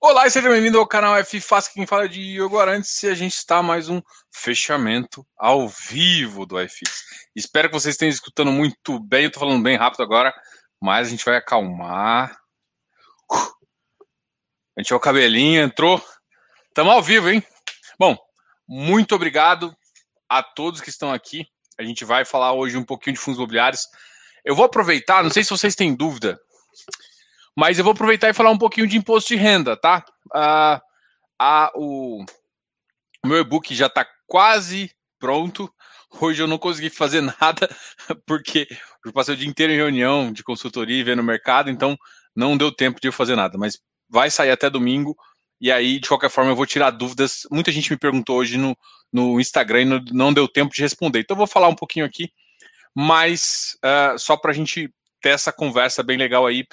Olá e seja bem-vindo ao canal F Fácil, quem fala é de Diogo Arantes e a gente está mais um fechamento ao vivo do iFix. Espero que vocês estejam escutando muito bem, eu estou falando bem rápido agora, mas a gente vai acalmar. A gente é o cabelinho, entrou. Estamos ao vivo, hein? Bom, muito obrigado a todos que estão aqui. A gente vai falar hoje um pouquinho de fundos imobiliários. Eu vou aproveitar, não sei se vocês têm dúvida, mas eu vou aproveitar e falar um pouquinho de imposto de renda, tá? Ah, a, o, o meu e-book já está quase pronto. Hoje eu não consegui fazer nada, porque eu passei o dia inteiro em reunião de consultoria e vendo o mercado, então não deu tempo de eu fazer nada. Mas vai sair até domingo, e aí, de qualquer forma, eu vou tirar dúvidas. Muita gente me perguntou hoje no, no Instagram e não, não deu tempo de responder. Então, eu vou falar um pouquinho aqui, mas uh, só para a gente ter essa conversa bem legal aí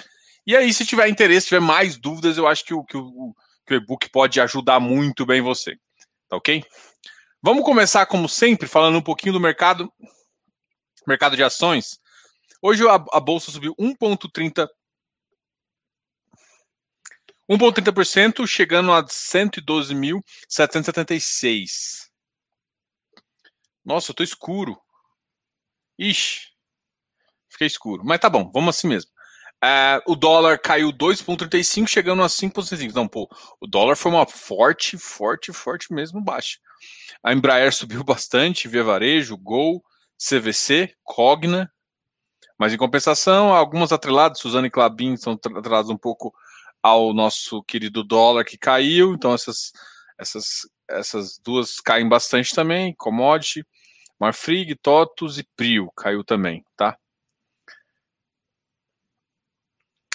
e aí, se tiver interesse, tiver mais dúvidas, eu acho que o, que o, que o e-book pode ajudar muito bem você. Tá ok? Vamos começar, como sempre, falando um pouquinho do mercado, mercado de ações. Hoje a, a bolsa subiu 1,30%. 1,30%, chegando a 112.776. Nossa, eu tô escuro. Ixi, fiquei escuro. Mas tá bom, vamos assim mesmo. Uh, o dólar caiu 2,35, chegando a 5,65. Não, pô, o dólar foi uma forte, forte, forte mesmo baixa. A Embraer subiu bastante, Via Varejo, Gol, CVC, Cogna. Mas em compensação, algumas atreladas, Suzana e Clabin, são atreladas um pouco ao nosso querido dólar que caiu. Então essas, essas, essas duas caem bastante também. Commodity, Marfrig, Totus e Prio caiu também, tá?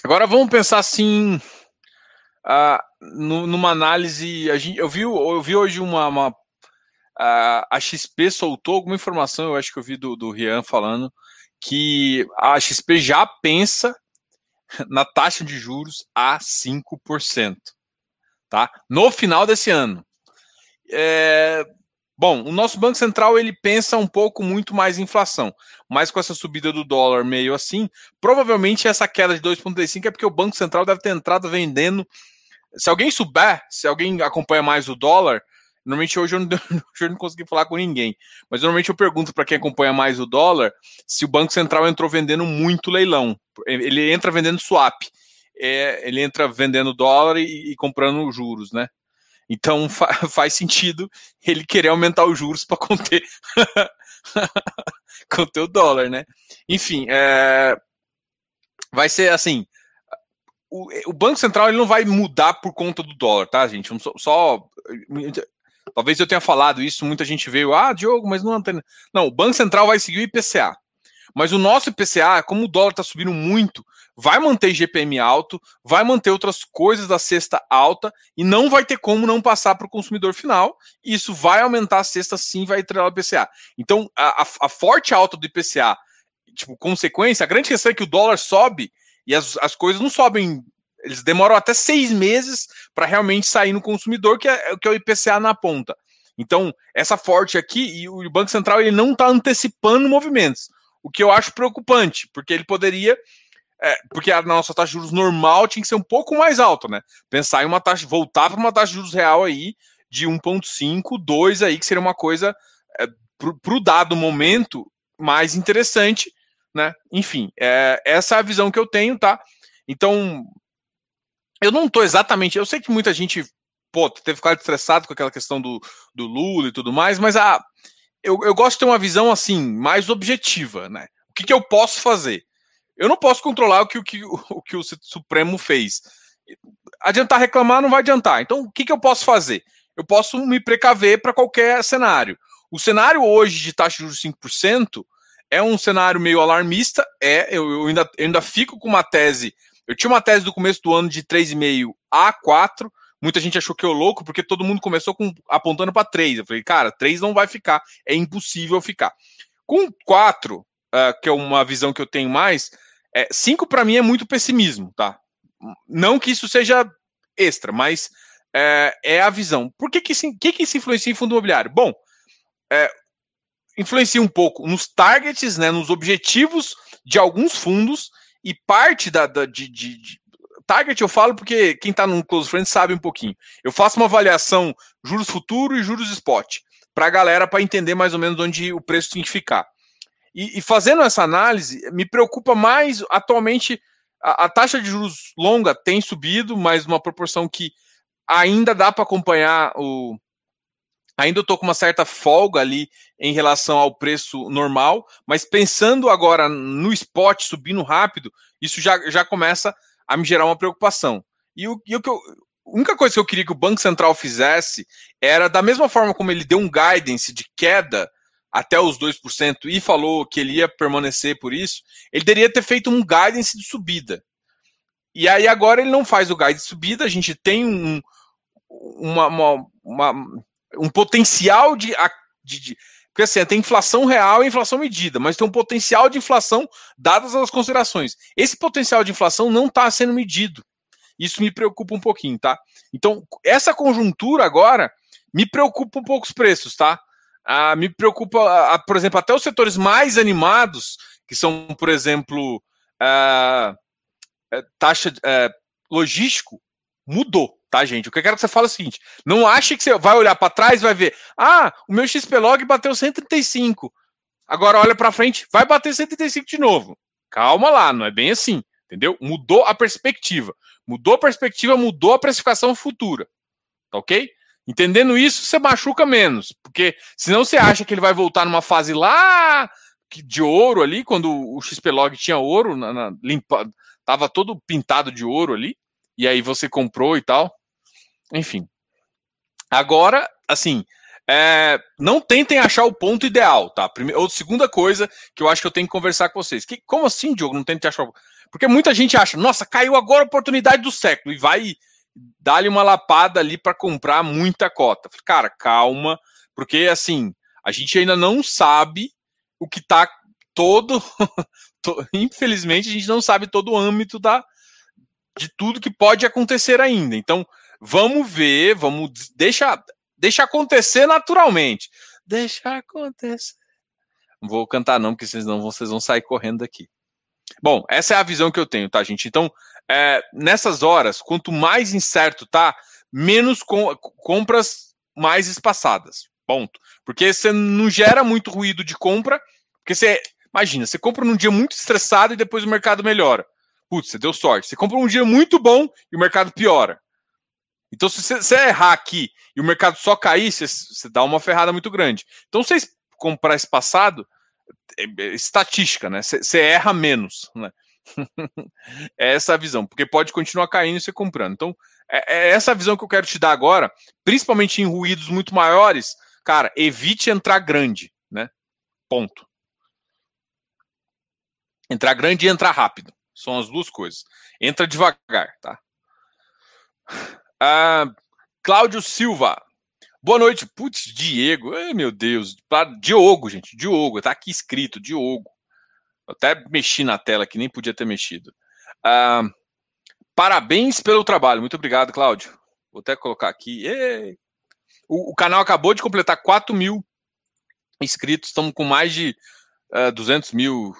Agora vamos pensar assim, uh, numa análise. Gente, eu, vi, eu vi hoje uma. uma uh, a XP soltou alguma informação, eu acho que eu vi do, do Rian falando, que a XP já pensa na taxa de juros a 5%. Tá? No final desse ano. É, Bom, o nosso Banco Central ele pensa um pouco muito mais em inflação, mas com essa subida do dólar meio assim, provavelmente essa queda de 2,35 é porque o Banco Central deve ter entrado vendendo. Se alguém souber, se alguém acompanha mais o dólar, normalmente hoje eu não, hoje eu não consegui falar com ninguém, mas normalmente eu pergunto para quem acompanha mais o dólar se o Banco Central entrou vendendo muito leilão. Ele entra vendendo swap, é, ele entra vendendo dólar e, e comprando juros, né? Então fa faz sentido ele querer aumentar os juros para conter, conter o dólar, né? Enfim, é... vai ser assim. O, o, Banco Central ele não vai mudar por conta do dólar, tá, gente? Só, só, talvez eu tenha falado isso, muita gente veio, ah, Diogo, mas não tem. Não, o Banco Central vai seguir o IPCA. Mas o nosso IPCA, como o dólar está subindo muito, vai manter GPM alto, vai manter outras coisas da cesta alta e não vai ter como não passar para o consumidor final. E isso vai aumentar a cesta sim, vai entregar o IPCA. Então, a, a, forte alta do IPCA, tipo, consequência, a grande questão é que o dólar sobe e as, as coisas não sobem. Eles demoram até seis meses para realmente sair no consumidor, que é, que é o IPCA na ponta. Então, essa forte aqui, e o Banco Central ele não está antecipando movimentos. O que eu acho preocupante, porque ele poderia. É, porque a nossa taxa de juros normal tinha que ser um pouco mais alta, né? Pensar em uma taxa, voltar para uma taxa de juros real aí de 1,5, 2 aí, que seria uma coisa é, para o dado momento mais interessante, né? Enfim, é, essa é a visão que eu tenho, tá? Então, eu não estou exatamente. Eu sei que muita gente, pô, teve ficado estressado com aquela questão do, do Lula e tudo mais, mas a eu, eu gosto de ter uma visão assim, mais objetiva, né? O que, que eu posso fazer? Eu não posso controlar o que o, que, o, que o Supremo fez. Adiantar reclamar não vai adiantar. Então, o que, que eu posso fazer? Eu posso me precaver para qualquer cenário. O cenário hoje de taxa de juros 5% é um cenário meio alarmista. É, eu, eu ainda, eu ainda fico com uma tese. Eu tinha uma tese do começo do ano de 3,5 a 4. Muita gente achou que eu louco, porque todo mundo começou com, apontando para 3. Eu falei, cara, 3 não vai ficar, é impossível ficar. Com 4, uh, que é uma visão que eu tenho mais, 5 é, para mim é muito pessimismo, tá? Não que isso seja extra, mas é, é a visão. Por que que, que que isso influencia em fundo imobiliário? Bom, é, influencia um pouco nos targets, né, nos objetivos de alguns fundos e parte da, da de, de, de target eu falo porque quem está no Close Friends sabe um pouquinho. Eu faço uma avaliação juros futuro e juros spot para a galera para entender mais ou menos onde o preço tem que ficar. E, e fazendo essa análise, me preocupa mais atualmente a, a, taxa de juros longa tem subido, mas uma proporção que ainda dá para acompanhar o. Ainda estou com uma certa folga ali em relação ao preço normal, mas pensando agora no spot subindo rápido, isso já, já começa a me gerar uma preocupação. E o, e o que eu, a única coisa que eu queria que o Banco Central fizesse era, da mesma forma como ele deu um guidance de queda até os 2% e falou que ele ia permanecer por isso, ele deveria ter feito um guidance de subida. E aí agora ele não faz o guidance de subida, a gente tem um, uma, uma, uma um potencial de, de, de porque assim, tem inflação real e inflação medida, mas tem um potencial de inflação dadas as considerações. Esse potencial de inflação não está sendo medido. Isso me preocupa um pouquinho, tá? Então, essa conjuntura agora me preocupa um pouco os preços, tá? Ah, me preocupa, ah, por exemplo, até os setores mais animados, que são, por exemplo, ah, é, taxa é, logístico, mudou, tá, gente? O que eu quero que você fale é o seguinte: não ache que você vai olhar para trás e vai ver, ah, o meu XPlog bateu 135. Agora olha para frente, vai bater 135 de novo. Calma lá, não é bem assim, entendeu? Mudou a perspectiva. Mudou a perspectiva, mudou a precificação futura. Tá ok? Entendendo isso, você machuca menos, porque senão você acha que ele vai voltar numa fase lá de ouro ali, quando o XPlog tinha ouro, na, na, limpa, tava todo pintado de ouro ali, e aí você comprou e tal. Enfim. Agora, assim, é, não tentem achar o ponto ideal, tá? Primeira, ou segunda coisa que eu acho que eu tenho que conversar com vocês. Que, como assim, Diogo, não tentem achar o... Porque muita gente acha, nossa, caiu agora a oportunidade do século, e vai dar-lhe uma lapada ali para comprar muita cota. Cara, calma, porque assim, a gente ainda não sabe o que está todo. Infelizmente, a gente não sabe todo o âmbito da, de tudo que pode acontecer ainda. Então, vamos ver, vamos deixa, deixa acontecer naturalmente. Deixa acontecer. Não vou cantar não, porque senão vocês vão sair correndo daqui. Bom, essa é a visão que eu tenho, tá, gente? Então, é, nessas horas, quanto mais incerto tá, menos com, compras mais espaçadas. Ponto. Porque você não gera muito ruído de compra, porque você. Imagina, você compra num dia muito estressado e depois o mercado melhora. Putz, você deu sorte. Você compra um dia muito bom e o mercado piora. Então, se você, você errar aqui e o mercado só cair, você, você dá uma ferrada muito grande. Então, você comprar espaçado, é, é, estatística, né? Você erra menos, né? é essa a visão, porque pode continuar caindo e você comprando. Então, é, é essa a visão que eu quero te dar agora, principalmente em ruídos muito maiores. Cara, evite entrar grande, né? Ponto. Entrar grande e entrar rápido. São as duas coisas. Entra devagar, tá? Ah, Cláudio Silva. Boa noite. Putz, Diego. Ai, meu Deus. Diogo, gente. Diogo. Tá aqui escrito, Diogo. Até mexi na tela que nem podia ter mexido. Ah, parabéns pelo trabalho. Muito obrigado, Cláudio. Vou até colocar aqui. O, o, canal acabou de completar 4 mil inscritos. Estamos com mais de uh, ah, 200 mil.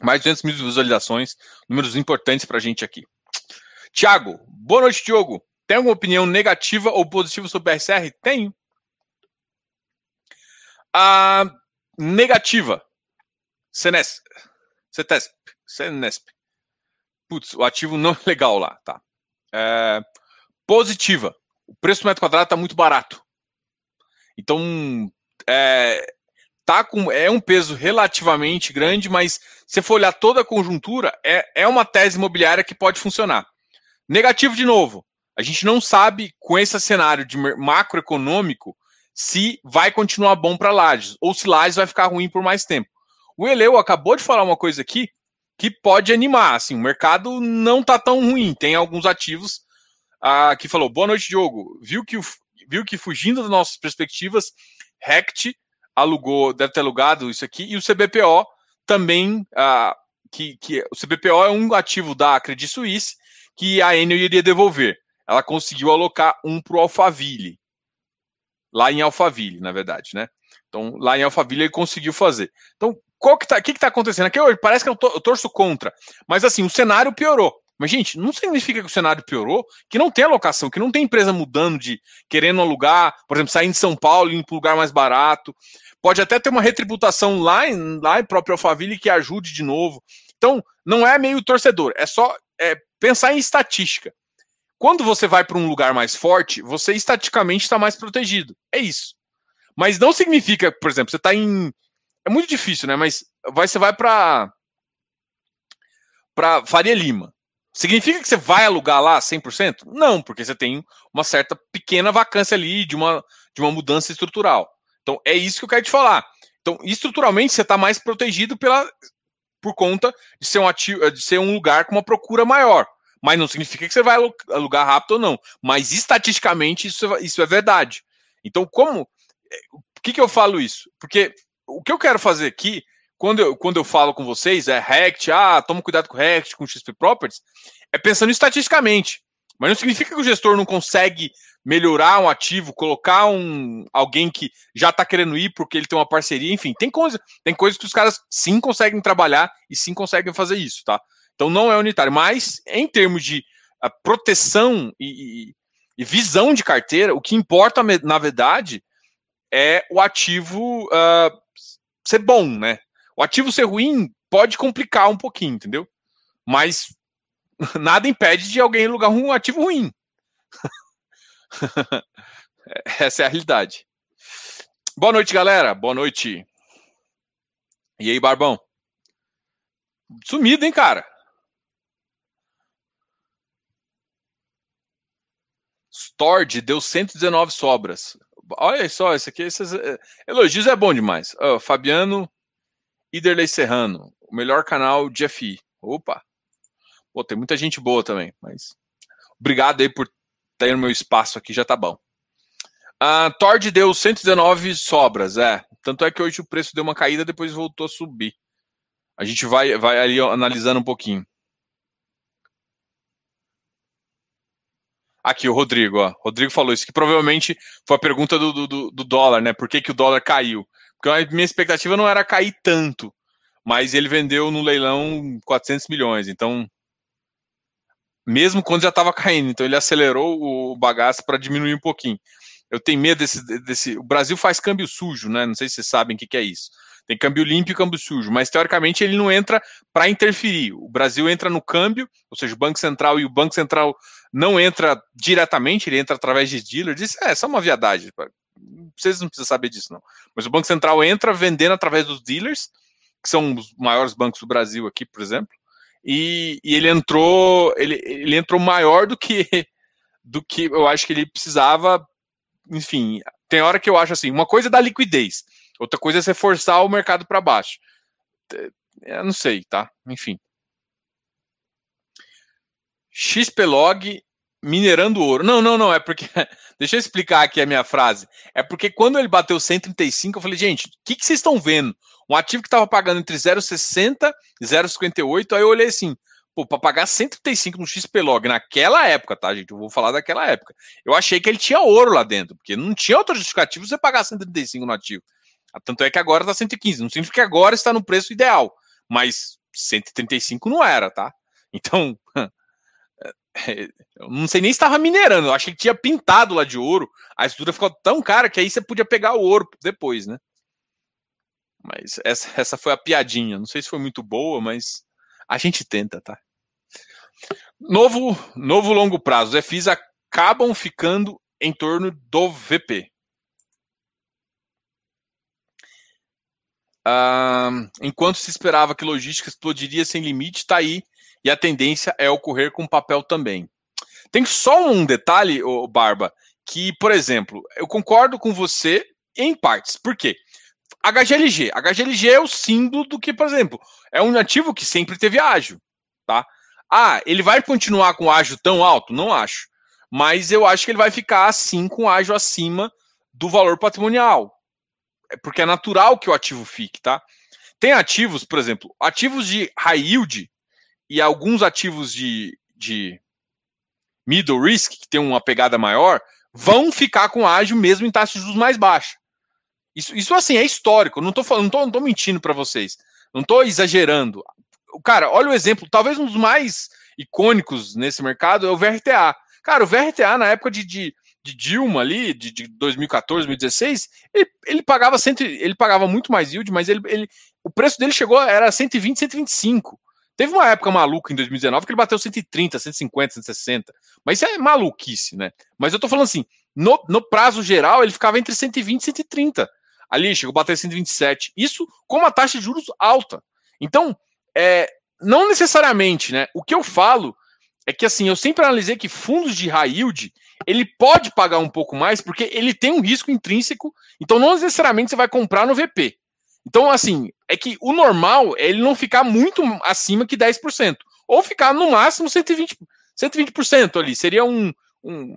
Mais de 200 mil visualizações. Números importantes para a gente aqui. Tiago, boa noite, Diogo. Tem alguma opinião negativa ou positiva sobre o BSR? Tenho. A negativa. Senesp. Cetesp. Senesp. Putz, o ativo não é legal lá, tá? É, positiva. O preço do metro quadrado está muito barato. Então, é, tá com, é um peso relativamente grande, mas se for olhar toda a conjuntura, é, é uma tese imobiliária que pode funcionar. Negativo de novo. A gente não sabe, com esse cenário de macroeconômico, se vai continuar bom para Lages ou se Lages vai ficar ruim por mais tempo. O Eleu acabou de falar uma coisa aqui que pode animar. Assim, o mercado não está tão ruim. Tem alguns ativos ah, que falou: boa noite, Diogo. Viu que, viu que fugindo das nossas perspectivas, Rect alugou, deve ter alugado isso aqui, e o CBPO também. Ah, que, que o CBPO é um ativo da Credit Suisse que a Enel iria devolver. Ela conseguiu alocar um para o Alphaville. Lá em Alphaville, na verdade, né? Então, lá em Alphaville ele conseguiu fazer. Então, qual que tá, que, que tá acontecendo? Aqui hoje parece que eu, to, eu torço contra. Mas assim, o cenário piorou. Mas, gente, não significa que o cenário piorou, que não tem alocação, que não tem empresa mudando de querendo alugar, por exemplo, saindo de São Paulo, indo para um lugar mais barato. Pode até ter uma retributação lá em, lá em próprio Alphaville que ajude de novo. Então, não é meio torcedor, é só é, pensar em estatística. Quando você vai para um lugar mais forte, você estaticamente está mais protegido. É isso. Mas não significa, por exemplo, você está em. É muito difícil, né? Mas vai, você vai para. Para Faria Lima. Significa que você vai alugar lá 100%? Não, porque você tem uma certa pequena vacância ali de uma, de uma mudança estrutural. Então, é isso que eu quero te falar. Então, estruturalmente, você está mais protegido pela, por conta de ser, um ativo, de ser um lugar com uma procura maior mas não significa que você vai alugar rápido ou não. Mas estatisticamente isso, é, isso é verdade. Então, como. É, por que, que eu falo isso? Porque o que eu quero fazer aqui, quando eu, quando eu falo com vocês, é Rect, ah, toma cuidado com Rect, com XP Properties, é pensando estatisticamente. Mas não significa que o gestor não consegue melhorar um ativo, colocar um alguém que já está querendo ir porque ele tem uma parceria, enfim, tem coisa, tem coisas que os caras sim conseguem trabalhar e sim conseguem fazer isso, tá? Então não é unitário. Mas, em termos de uh, proteção e, e, e, visão de carteira, o que importa, na verdade, é o ativo uh, ser bom, né? O ativo ser ruim pode complicar um pouquinho, entendeu? Mas nada impede de alguém alugar um ativo ruim. Essa é a realidade. Boa noite, galera. Boa noite. E aí, Barbão? Sumido, hein, cara? Stord deu 119 sobras. Olha só, esse aqui, esses eh, elogios é bom demais. Fabiano Iderley Serrano, o melhor canal de FI. Opa! Pô, tem muita gente boa também, mas obrigado aí por ter no meu espaço aqui, já tá bom. Uh, Tord deu 119 sobras, é. Tanto é que hoje o preço deu uma caída, depois voltou a subir. A gente vai, vai ali analisando um pouquinho. Aqui, o Rodrigo, ó. Rodrigo falou isso, que provavelmente foi a pergunta do, do, do dólar, né? Por que, que o dólar caiu? Porque a minha expectativa não era cair tanto, mas ele vendeu no leilão 400 milhões, então. Mesmo quando já estava caindo, então ele acelerou o bagaço para diminuir um pouquinho. Eu tenho medo desse, desse. O Brasil faz câmbio sujo, né? Não sei se vocês sabem o que, que é isso. Tem câmbio limpo e câmbio sujo, mas teoricamente ele não entra para interferir. O Brasil entra no câmbio, ou seja, o Banco Central e o Banco Central não entra diretamente, ele entra através de dealers. Isso é só uma viadagem. Vocês não precisam saber disso, não. Mas o Banco Central entra vendendo através dos dealers, que são os maiores bancos do Brasil aqui, por exemplo. E, e ele entrou, ele, ele entrou maior do que do que eu acho que ele precisava. Enfim, tem hora que eu acho assim, uma coisa é da liquidez. Outra coisa é você forçar o mercado para baixo. Eu não sei, tá? Enfim. XPlog minerando ouro. Não, não, não, é porque. Deixa eu explicar aqui a minha frase. É porque quando ele bateu 135, eu falei, gente, o que, que vocês estão vendo? Um ativo que estava pagando entre 0,60 e 0,58, aí eu olhei assim, pô, para pagar 135 no XPlog naquela época, tá, gente? Eu vou falar daquela época. Eu achei que ele tinha ouro lá dentro, porque não tinha outro justificativo você pagar 135 no ativo. Tanto é que agora está 115. Não significa que agora está no preço ideal, mas 135 não era, tá? Então, eu não sei nem se estava minerando. Eu achei que tinha pintado lá de ouro. A estrutura ficou tão cara que aí você podia pegar o ouro depois, né? Mas essa, essa foi a piadinha. Não sei se foi muito boa, mas a gente tenta, tá? Novo, novo longo prazo. Os FIs acabam ficando em torno do VP. Enquanto se esperava que logística explodiria sem limite, está aí, e a tendência é ocorrer com papel também. Tem só um detalhe, ô Barba, que, por exemplo, eu concordo com você em partes. Por quê? HGLG. HGLG é o símbolo do que, por exemplo, é um ativo que sempre teve ágio, tá? Ah, ele vai continuar com ágio tão alto? Não acho. Mas eu acho que ele vai ficar assim com ágio acima do valor patrimonial. É porque é natural que o ativo fique, tá? Tem ativos, por exemplo, ativos de high yield e alguns ativos de, de middle risk, que tem uma pegada maior, vão ficar com ágio mesmo em taxa de juros mais baixa. Isso, isso assim, é histórico. Não estou não tô, não tô mentindo para vocês. Não estou exagerando. Cara, olha o exemplo, talvez um dos mais icônicos nesse mercado é o VRTA. Cara, o VRTA na época de, de, de Dilma ali, de, de 2014, 2016, ele, ele pagava cento, ele pagava muito mais yield, mas ele, ele, o preço dele chegou, era 120, 125. Teve uma época maluca em 2019 que ele bateu 130, 150, 160. Mas isso é maluquice, né? Mas eu tô falando assim, no, no prazo geral, ele ficava entre 120 e 130. Ali chegou a bater 127. Isso com uma taxa de juros alta. Então, é, não necessariamente, né? O que eu falo é que assim, eu sempre analisei que fundos de high yield, ele pode pagar um pouco mais porque ele tem um risco intrínseco, então não necessariamente você vai comprar no VP. Então, assim, é que o normal é ele não ficar muito acima que 10%, ou ficar no máximo 120%, 120% ali, seria um, um,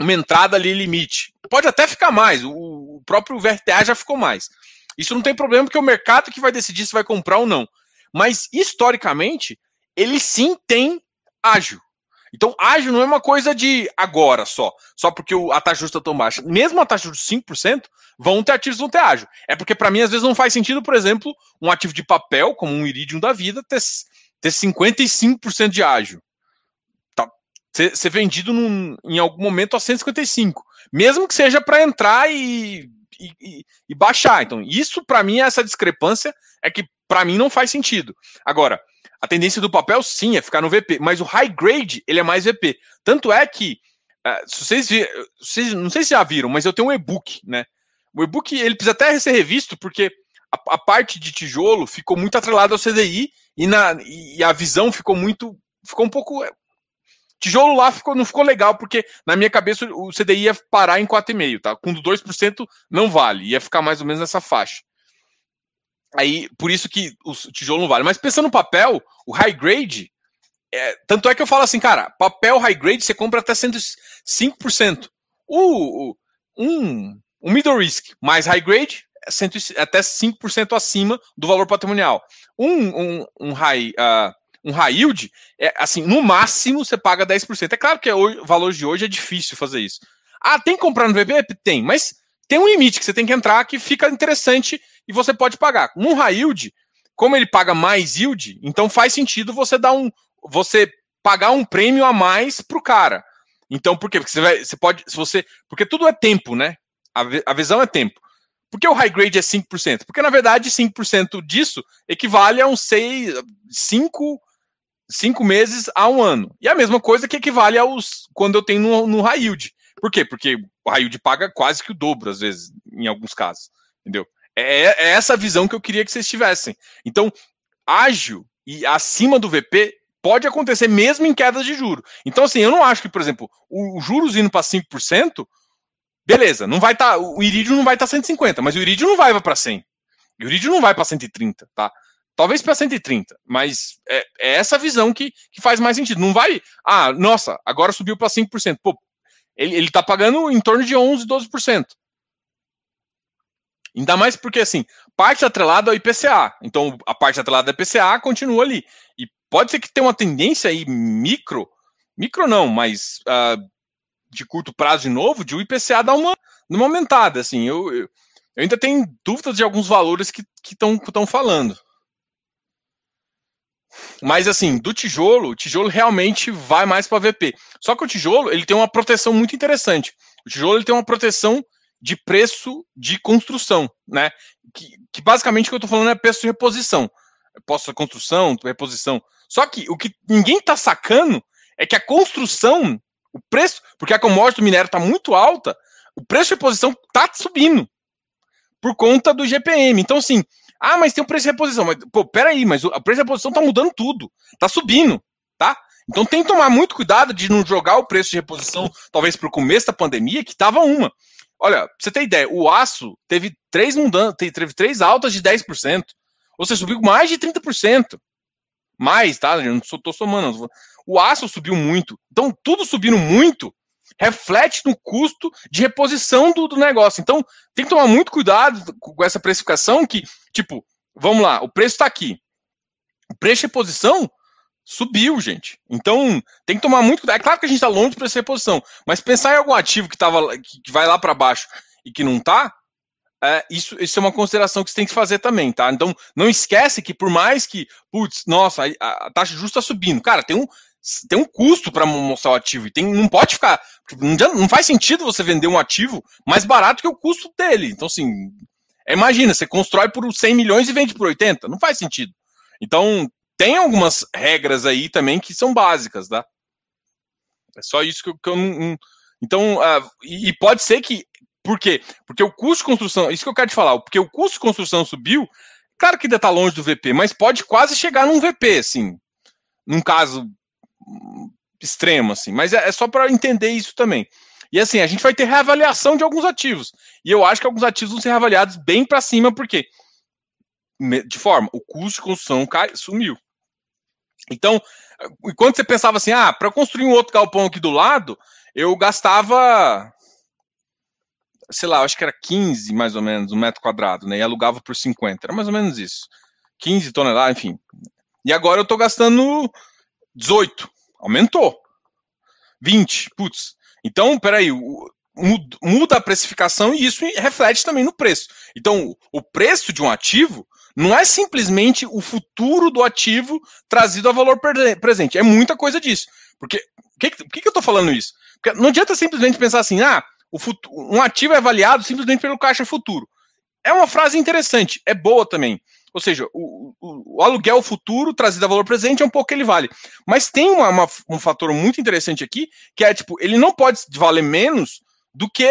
uma entrada ali limite. Pode até ficar mais, o, o próprio VRTA já ficou mais. Isso não tem problema, porque é o mercado que vai decidir se vai comprar ou não. Mas, historicamente, ele sim tem ágil. Então, ágil não é uma coisa de agora só, só porque a taxa justa está tão baixa. Mesmo a taxa de 5%, vão ter ativos, vão ter ágil. É porque, para mim, às vezes não faz sentido, por exemplo, um ativo de papel, como um Iridium da vida, ter, ter 55% de ágil ser, ser vendido num, em algum momento a 155, mesmo que seja para entrar e, e, e, baixar. Então, isso para mim, essa discrepância é que para mim não faz sentido. Agora, a tendência do papel sim é ficar no VP, mas o high grade ele é mais VP. Tanto é que, uh, se vocês, vocês, não sei se já viram, mas eu tenho um e-book, né? O e-book ele precisa até ser revisto porque a, a, parte de tijolo ficou muito atrelada ao CDI e, na, e a visão ficou muito ficou um pouco Tijolo lá ficou, não ficou legal, porque na minha cabeça o CDI ia parar em 4,5, tá? Com 2% não vale, ia ficar mais ou menos nessa faixa. Aí, por isso que o tijolo não vale. Mas pensando no papel, o high grade, é, tanto é que eu falo assim, cara, papel high grade você compra até 105%. O, o, um, um middle risk mais high grade, é até 5% acima do valor patrimonial. Um, um, um high. Uh, um high yield, é, assim, no máximo você paga 10%. É claro que é o valor de hoje é difícil fazer isso. Ah, tem que comprar no VP? Tem, mas tem um limite que você tem que entrar que fica interessante e você pode pagar. Um high yield, como ele paga mais yield, então faz sentido você dar um você pagar um prêmio a mais pro cara. Então, por quê? Porque você vai, você pode, se você, porque tudo é tempo, né? A, a visão é tempo. Por que o high grade é 5%? Porque na verdade 5% disso equivale a 6, 5 cinco meses a um ano. E a mesma coisa que equivale aos quando eu tenho no, no high yield. Por quê? Porque o high yield paga quase que o dobro, às vezes, em alguns casos. Entendeu? É, é essa visão que eu queria que vocês tivessem. Então, ágil e acima do VP pode acontecer mesmo em quedas de juro. Então, assim, eu não acho que, por exemplo, o, o juros indo para 5%, beleza, não vai estar, tá, o Iridium não vai estar tá 150, mas o Iridium não vai para 100. O Iridium não vai para 130, tá? Talvez para 130, mas é, é, essa visão que, que faz mais sentido. Não vai, ah, nossa, agora subiu para 5%. Pô, ele, ele tá pagando em torno de 11, 12%. Ainda mais porque, assim, parte atrelada ao IPCA. Então, a parte atrelada ao IPCA continua ali. E pode ser que tenha uma tendência aí micro, micro não, mas uh, de curto prazo de novo, de o IPCA dar uma, uma aumentada. Assim, eu, eu, eu ainda tenho dúvidas de alguns valores que estão falando. Mas assim, do tijolo, o tijolo realmente vai mais para VP. Só que o tijolo, ele tem uma proteção muito interessante. O tijolo ele tem uma proteção de preço de construção, né? Que, que basicamente o que eu estou falando é preço de reposição. Posso construção, reposição. Só que o que ninguém está sacando é que a construção, o preço, porque a commodity do minério está muito alta, o preço de reposição está subindo por conta do GPM. Então, assim, ah, mas tem o preço de reposição. Mas, pô, peraí, mas o preço de reposição tá mudando tudo. Tá subindo, tá? Então tem que tomar muito cuidado de não jogar o preço de reposição, talvez para o começo da pandemia, que tava uma. Olha, pra você ter ideia, o aço teve três mudanças, teve três altas de 10%. Ou seja, subiu mais de 30%. Mais, tá? Eu não tô somando. O aço subiu muito. Então, tudo subindo muito reflete no custo de reposição do, do negócio. Então, tem que tomar muito cuidado com essa precificação que, tipo, vamos lá, o preço está aqui. O preço de reposição subiu, gente. Então, tem que tomar muito cuidado. É claro que a gente está longe preço de reposição, mas pensar em algum ativo que, tava, que vai lá para baixo e que não está, é, isso, isso é uma consideração que você tem que fazer também, tá? Então, não esquece que por mais que, putz, nossa, a, a taxa justa está subindo. Cara, tem um, tem um custo para mostrar o ativo. E tem, não pode ficar. Não, não faz sentido você vender um ativo mais barato que o custo dele. Então, assim, imagina, você constrói por 100 milhões e vende por 80. Não faz sentido. Então, tem algumas regras aí também que são básicas, tá? É só isso que eu, que eu não. Então, uh, e pode ser que. Por quê? Porque o custo de construção. Isso que eu quero te falar. Porque o custo de construção subiu. Claro que ainda está longe do VP, mas pode quase chegar num VP, assim. Num caso extremo, assim. Mas é, é só para entender isso também. E assim, a gente vai ter reavaliação de alguns ativos. E eu acho que alguns ativos vão ser reavaliados bem para cima, porque de forma, o custo de construção cai, sumiu. Então, enquanto você pensava assim, ah, para construir um outro galpão aqui do lado, eu gastava, sei lá, acho que era 15 mais ou menos um metro quadrado, né? E alugava por 50, era mais ou menos isso. 15 toneladas, enfim. E agora eu estou gastando 18, aumentou. 20, putz. Então, peraí, muda a precificação e isso reflete também no preço. Então, o preço de um ativo não é simplesmente o futuro do ativo trazido a valor presente. É muita coisa disso. Porque, por que, que, eu estou falando isso? Porque não adianta simplesmente pensar assim, ah, futuro, um ativo é avaliado simplesmente pelo caixa futuro. É uma frase interessante, é boa também. Ou seja, o, o, o, aluguel futuro trazido a valor presente é um pouco que ele vale. Mas tem uma, uma, um fator muito interessante aqui, que é tipo, ele não pode valer menos do que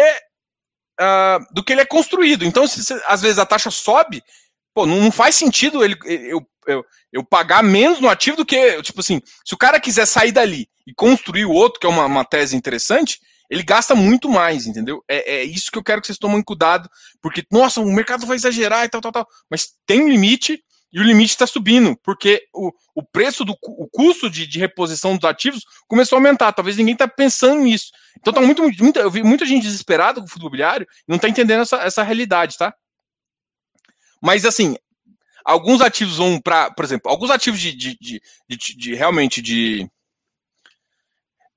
uh, do que ele é construído. Então, se, se, às vezes a taxa sobe, pô, não, faz sentido ele, eu, eu, eu, pagar menos no ativo do que, tipo assim, se o cara quiser sair dali e construir o outro, que é uma, uma tese interessante, ele gasta muito mais, entendeu? É, é, isso que eu quero que vocês tomem cuidado, porque, nossa, o mercado vai exagerar e tal, tal, tal. Mas tem um limite e o limite está subindo, porque o, o preço do o custo de, de reposição dos ativos começou a aumentar. Talvez ninguém está pensando nisso. Então tá muito, muito, eu vi muita gente desesperada com o fundo imobiliário não está entendendo essa, essa realidade, tá? Mas assim, alguns ativos vão para, por exemplo, alguns ativos de, de, de, de, de realmente de,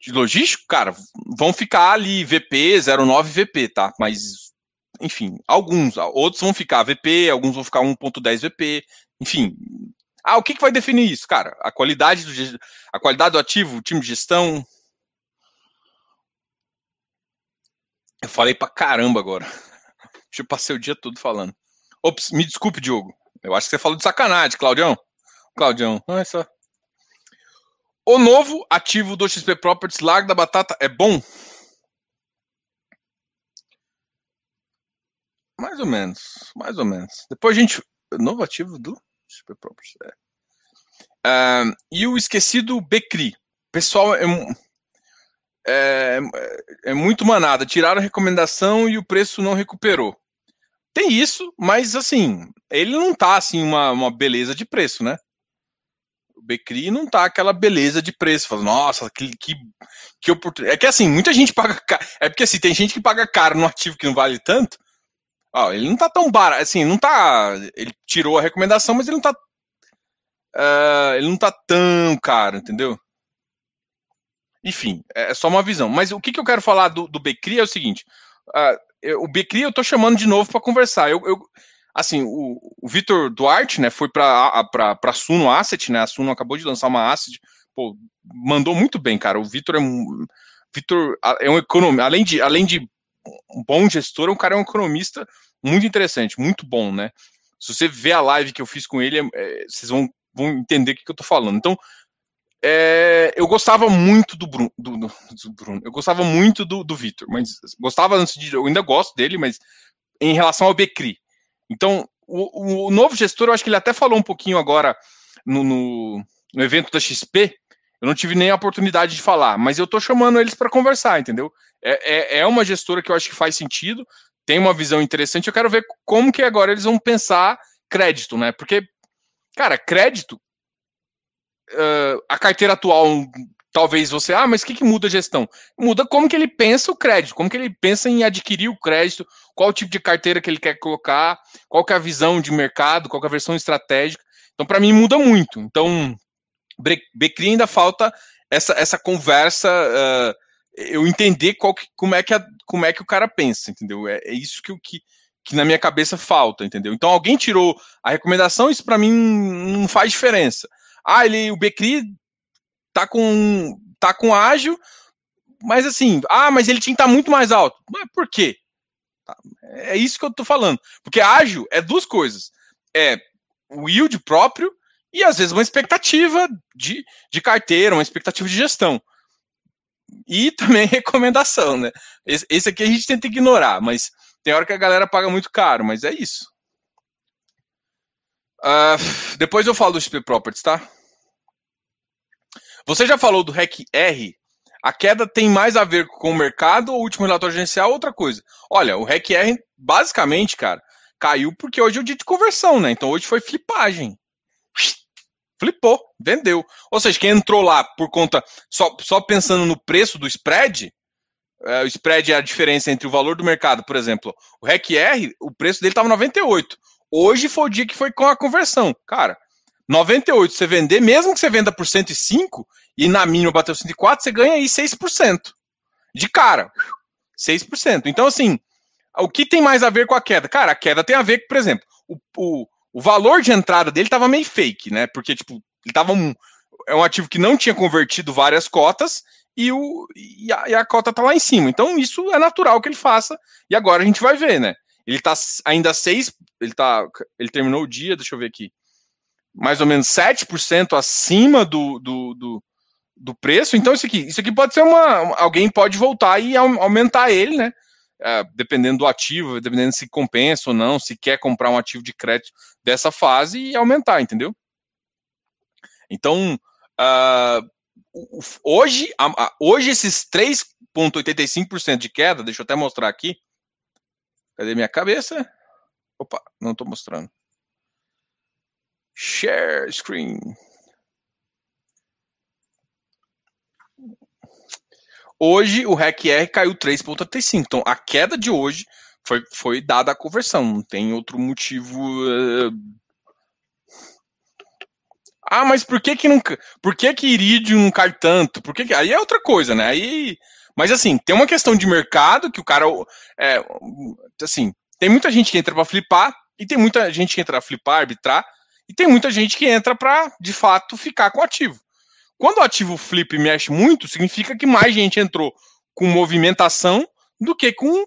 de logístico, cara, vão ficar ali VP, 09 VP, tá? Mas, enfim, alguns, outros vão ficar VP, alguns vão ficar 1.10 VP, enfim. Ah, o que, que vai definir isso, cara? A qualidade do, a qualidade do ativo, o time de gestão. Eu falei pra caramba agora. Eu passei o dia todo falando. Ops, me desculpe, Diogo. Eu acho que você falou de sacanagem, Claudião. Claudião, olha só. O novo ativo do XP Properties Largo da Batata é bom? Mais ou menos, mais ou menos. Depois a gente. Novo ativo do XP Properties. É. Uh, e o esquecido Becri. Pessoal, é, é, é muito manada. Tiraram a recomendação e o preço não recuperou. Tem isso, mas assim, ele não tá assim uma, uma beleza de preço, né? O Becri não tá aquela beleza de preço. Fala, nossa, que, que, que oportunidade. É que assim, muita gente paga caro. É porque assim, tem gente que paga caro no ativo que não vale tanto. Ó, ele não tá tão barato. Assim, não tá. Ele tirou a recomendação, mas ele não tá. Uh, ele não tá tão caro, entendeu? Enfim, é, só uma visão. Mas o que, que eu quero falar do, do Becri é o seguinte: uh, eu, o Becri eu tô chamando de novo para conversar. Eu, eu, assim, o, o Vitor Duarte, né, foi para para Suno Asset, né? A Suno acabou de lançar uma asset, pô, mandou muito bem, cara. O Vitor é um Vitor é um economista, além de além de um bom gestor, o cara é um economista muito interessante, muito bom, né? Se você ver a live que eu fiz com ele, é, vocês vão, vão entender o que, que eu tô falando. Então, é, eu gostava muito do Bruno, do, do, do Bruno, eu gostava muito do, do Vitor, mas gostava antes de. Eu ainda gosto dele, mas em relação ao Becri. Então, o, o, novo gestor, eu acho que ele até falou um pouquinho agora no, no, no evento da XP. Eu não tive nem a oportunidade de falar, mas eu estou chamando eles para conversar, entendeu? É, é, é uma gestora que eu acho que faz sentido, tem uma visão interessante. Eu quero ver como que agora eles vão pensar crédito, né? Porque, cara, crédito uh, a carteira atual, talvez você, ah, mas o que, que muda a gestão? Muda como que ele pensa o crédito, como que ele pensa em adquirir o crédito, qual o tipo de carteira que ele quer colocar, qual que é a visão de mercado, qual que é a versão estratégica. Então, para mim, muda muito. Então, Becri ainda falta essa, essa conversa, uh, eu entender qual que, como, é que a, como é que o cara pensa, entendeu? É, é isso que, que, que na minha cabeça falta, entendeu? Então, alguém tirou a recomendação, isso para mim não faz diferença. Ah, ele, o Becri tá com tá com ágil, mas assim, ah, mas ele tinha que estar tá muito mais alto. Mas por quê? Tá, é isso que eu tô falando. Porque ágil é duas coisas. É o yield próprio e às vezes uma expectativa de, de carteira, uma expectativa de gestão. E também recomendação, né? Esse, esse aqui a gente tenta ignorar, mas tem hora que a galera paga muito caro, mas é isso. Uh, depois eu falo do XP Properties, tá? Você já falou do REC R? A queda tem mais a ver com o mercado ou o último relatório gerencial ou outra coisa? Olha, o REC R, basicamente, cara, caiu porque hoje é o dia de conversão, né? Então hoje foi flipagem. Flipou, vendeu. Ou seja, quem entrou lá por conta, só, só pensando no preço do spread, é, o spread é a diferença entre o valor do mercado, por exemplo. O REC R, o preço dele estava 98. Hoje foi o dia que foi com a conversão. Cara, 98, você vender, mesmo que você venda por 105 e na mínima bateu 104, você ganha aí 6%. De cara. 6%. Então, assim, o que tem mais a ver com a queda? Cara, a queda tem a ver com, por exemplo, o, o, o valor de entrada dele estava meio fake, né? Porque, tipo, ele estava um, é um ativo que não tinha convertido várias cotas e, o, e, a, e a cota está lá em cima. Então, isso é natural que ele faça. E agora a gente vai ver, né? Ele está ainda 6, ele tá, ele terminou o dia, deixa eu ver aqui, mais ou menos 7% acima do, do, do, do, preço. Então, isso aqui, isso aqui pode ser uma. Alguém pode voltar e aumentar ele, né? É, dependendo do ativo, dependendo se compensa ou não, se quer comprar um ativo de crédito dessa fase e aumentar, entendeu? Então, uh, hoje, hoje esses 3,85% de queda, deixa eu até mostrar aqui, Cadê minha cabeça? Opa, não estou mostrando. Share screen. Hoje o REC-R caiu 3,35. Então a queda de hoje foi, foi dada a conversão. Não tem outro motivo. Uh... Ah, mas por que que não. Por que que Iridium não cai tanto? Por que, que... Aí é outra coisa, né? Aí mas assim, tem uma questão de mercado que o cara. É, assim, tem muita gente que entra para flipar, e tem muita gente que entra para flipar, arbitrar, e tem muita gente que entra para, de fato, ficar com o ativo. Quando o ativo flip mexe muito, significa que mais gente entrou com movimentação do que com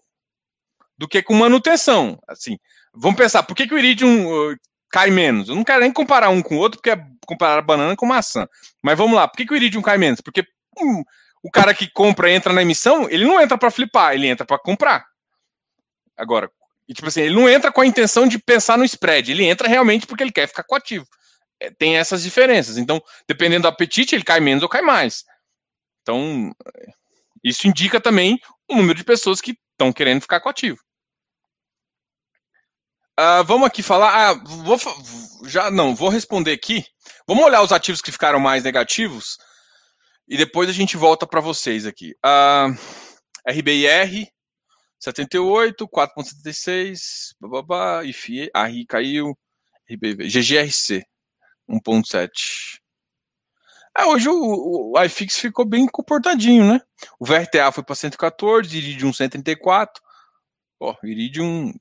do que com manutenção. Assim, vamos pensar, por que, que o Iridium uh, cai menos? Eu não quero nem comparar um com o outro, porque é comparar banana com maçã. Mas vamos lá, por que, que o Iridium cai menos? Porque hum, o cara que compra entra na emissão, ele não entra para flipar, ele entra para comprar. Agora, e, tipo assim, ele não entra com a intenção de pensar no spread, ele entra realmente porque ele quer ficar com ativo. É, tem essas diferenças. Então, dependendo do apetite, ele cai menos ou cai mais. Então, isso indica também o número de pessoas que estão querendo ficar com ativo. Uh, vamos aqui falar. Ah, vou, já não, vou responder aqui. Vamos olhar os ativos que ficaram mais negativos. E depois a gente volta para vocês aqui. Uh, RBIR, 78, 4.76, bababá, IFI, a RI caiu, RBV, GGRC, 1.7. É, hoje o, o iFix ficou bem comportadinho, né? O VRTA foi para 114, Iridium 134. Ó, Iridium.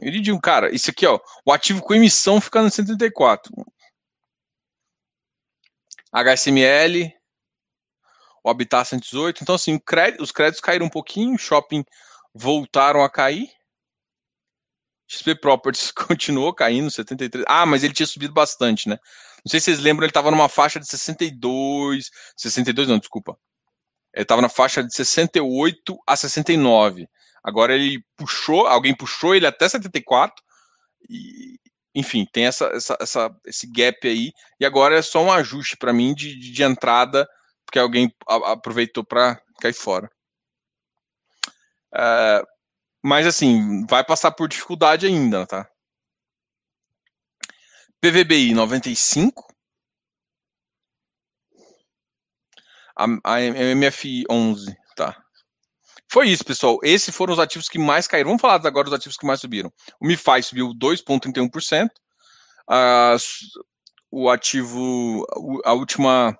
Iridium, cara, isso aqui, ó. O ativo com emissão fica no 134. HSML, o Habitat 118. Então, assim, crédito, os créditos caíram um pouquinho, shopping voltaram a cair. XP Properties continuou caindo, 73. Ah, mas ele tinha subido bastante, né? Não sei se vocês lembram, ele estava numa faixa de 62. 62, não, desculpa. Ele estava na faixa de 68 a 69. Agora ele puxou, alguém puxou ele até 74. E, enfim, tem essa, essa, essa, esse gap aí. E agora é só um ajuste para mim de, de entrada porque alguém aproveitou para cair fora. É, mas assim, vai passar por dificuldade ainda, tá? PVBI 95. A, a MFI 11, tá? Foi isso, pessoal. Esses foram os ativos que mais caíram. Vamos falar agora dos ativos que mais subiram. O MiFi subiu 2,31%. Uh, o ativo, a última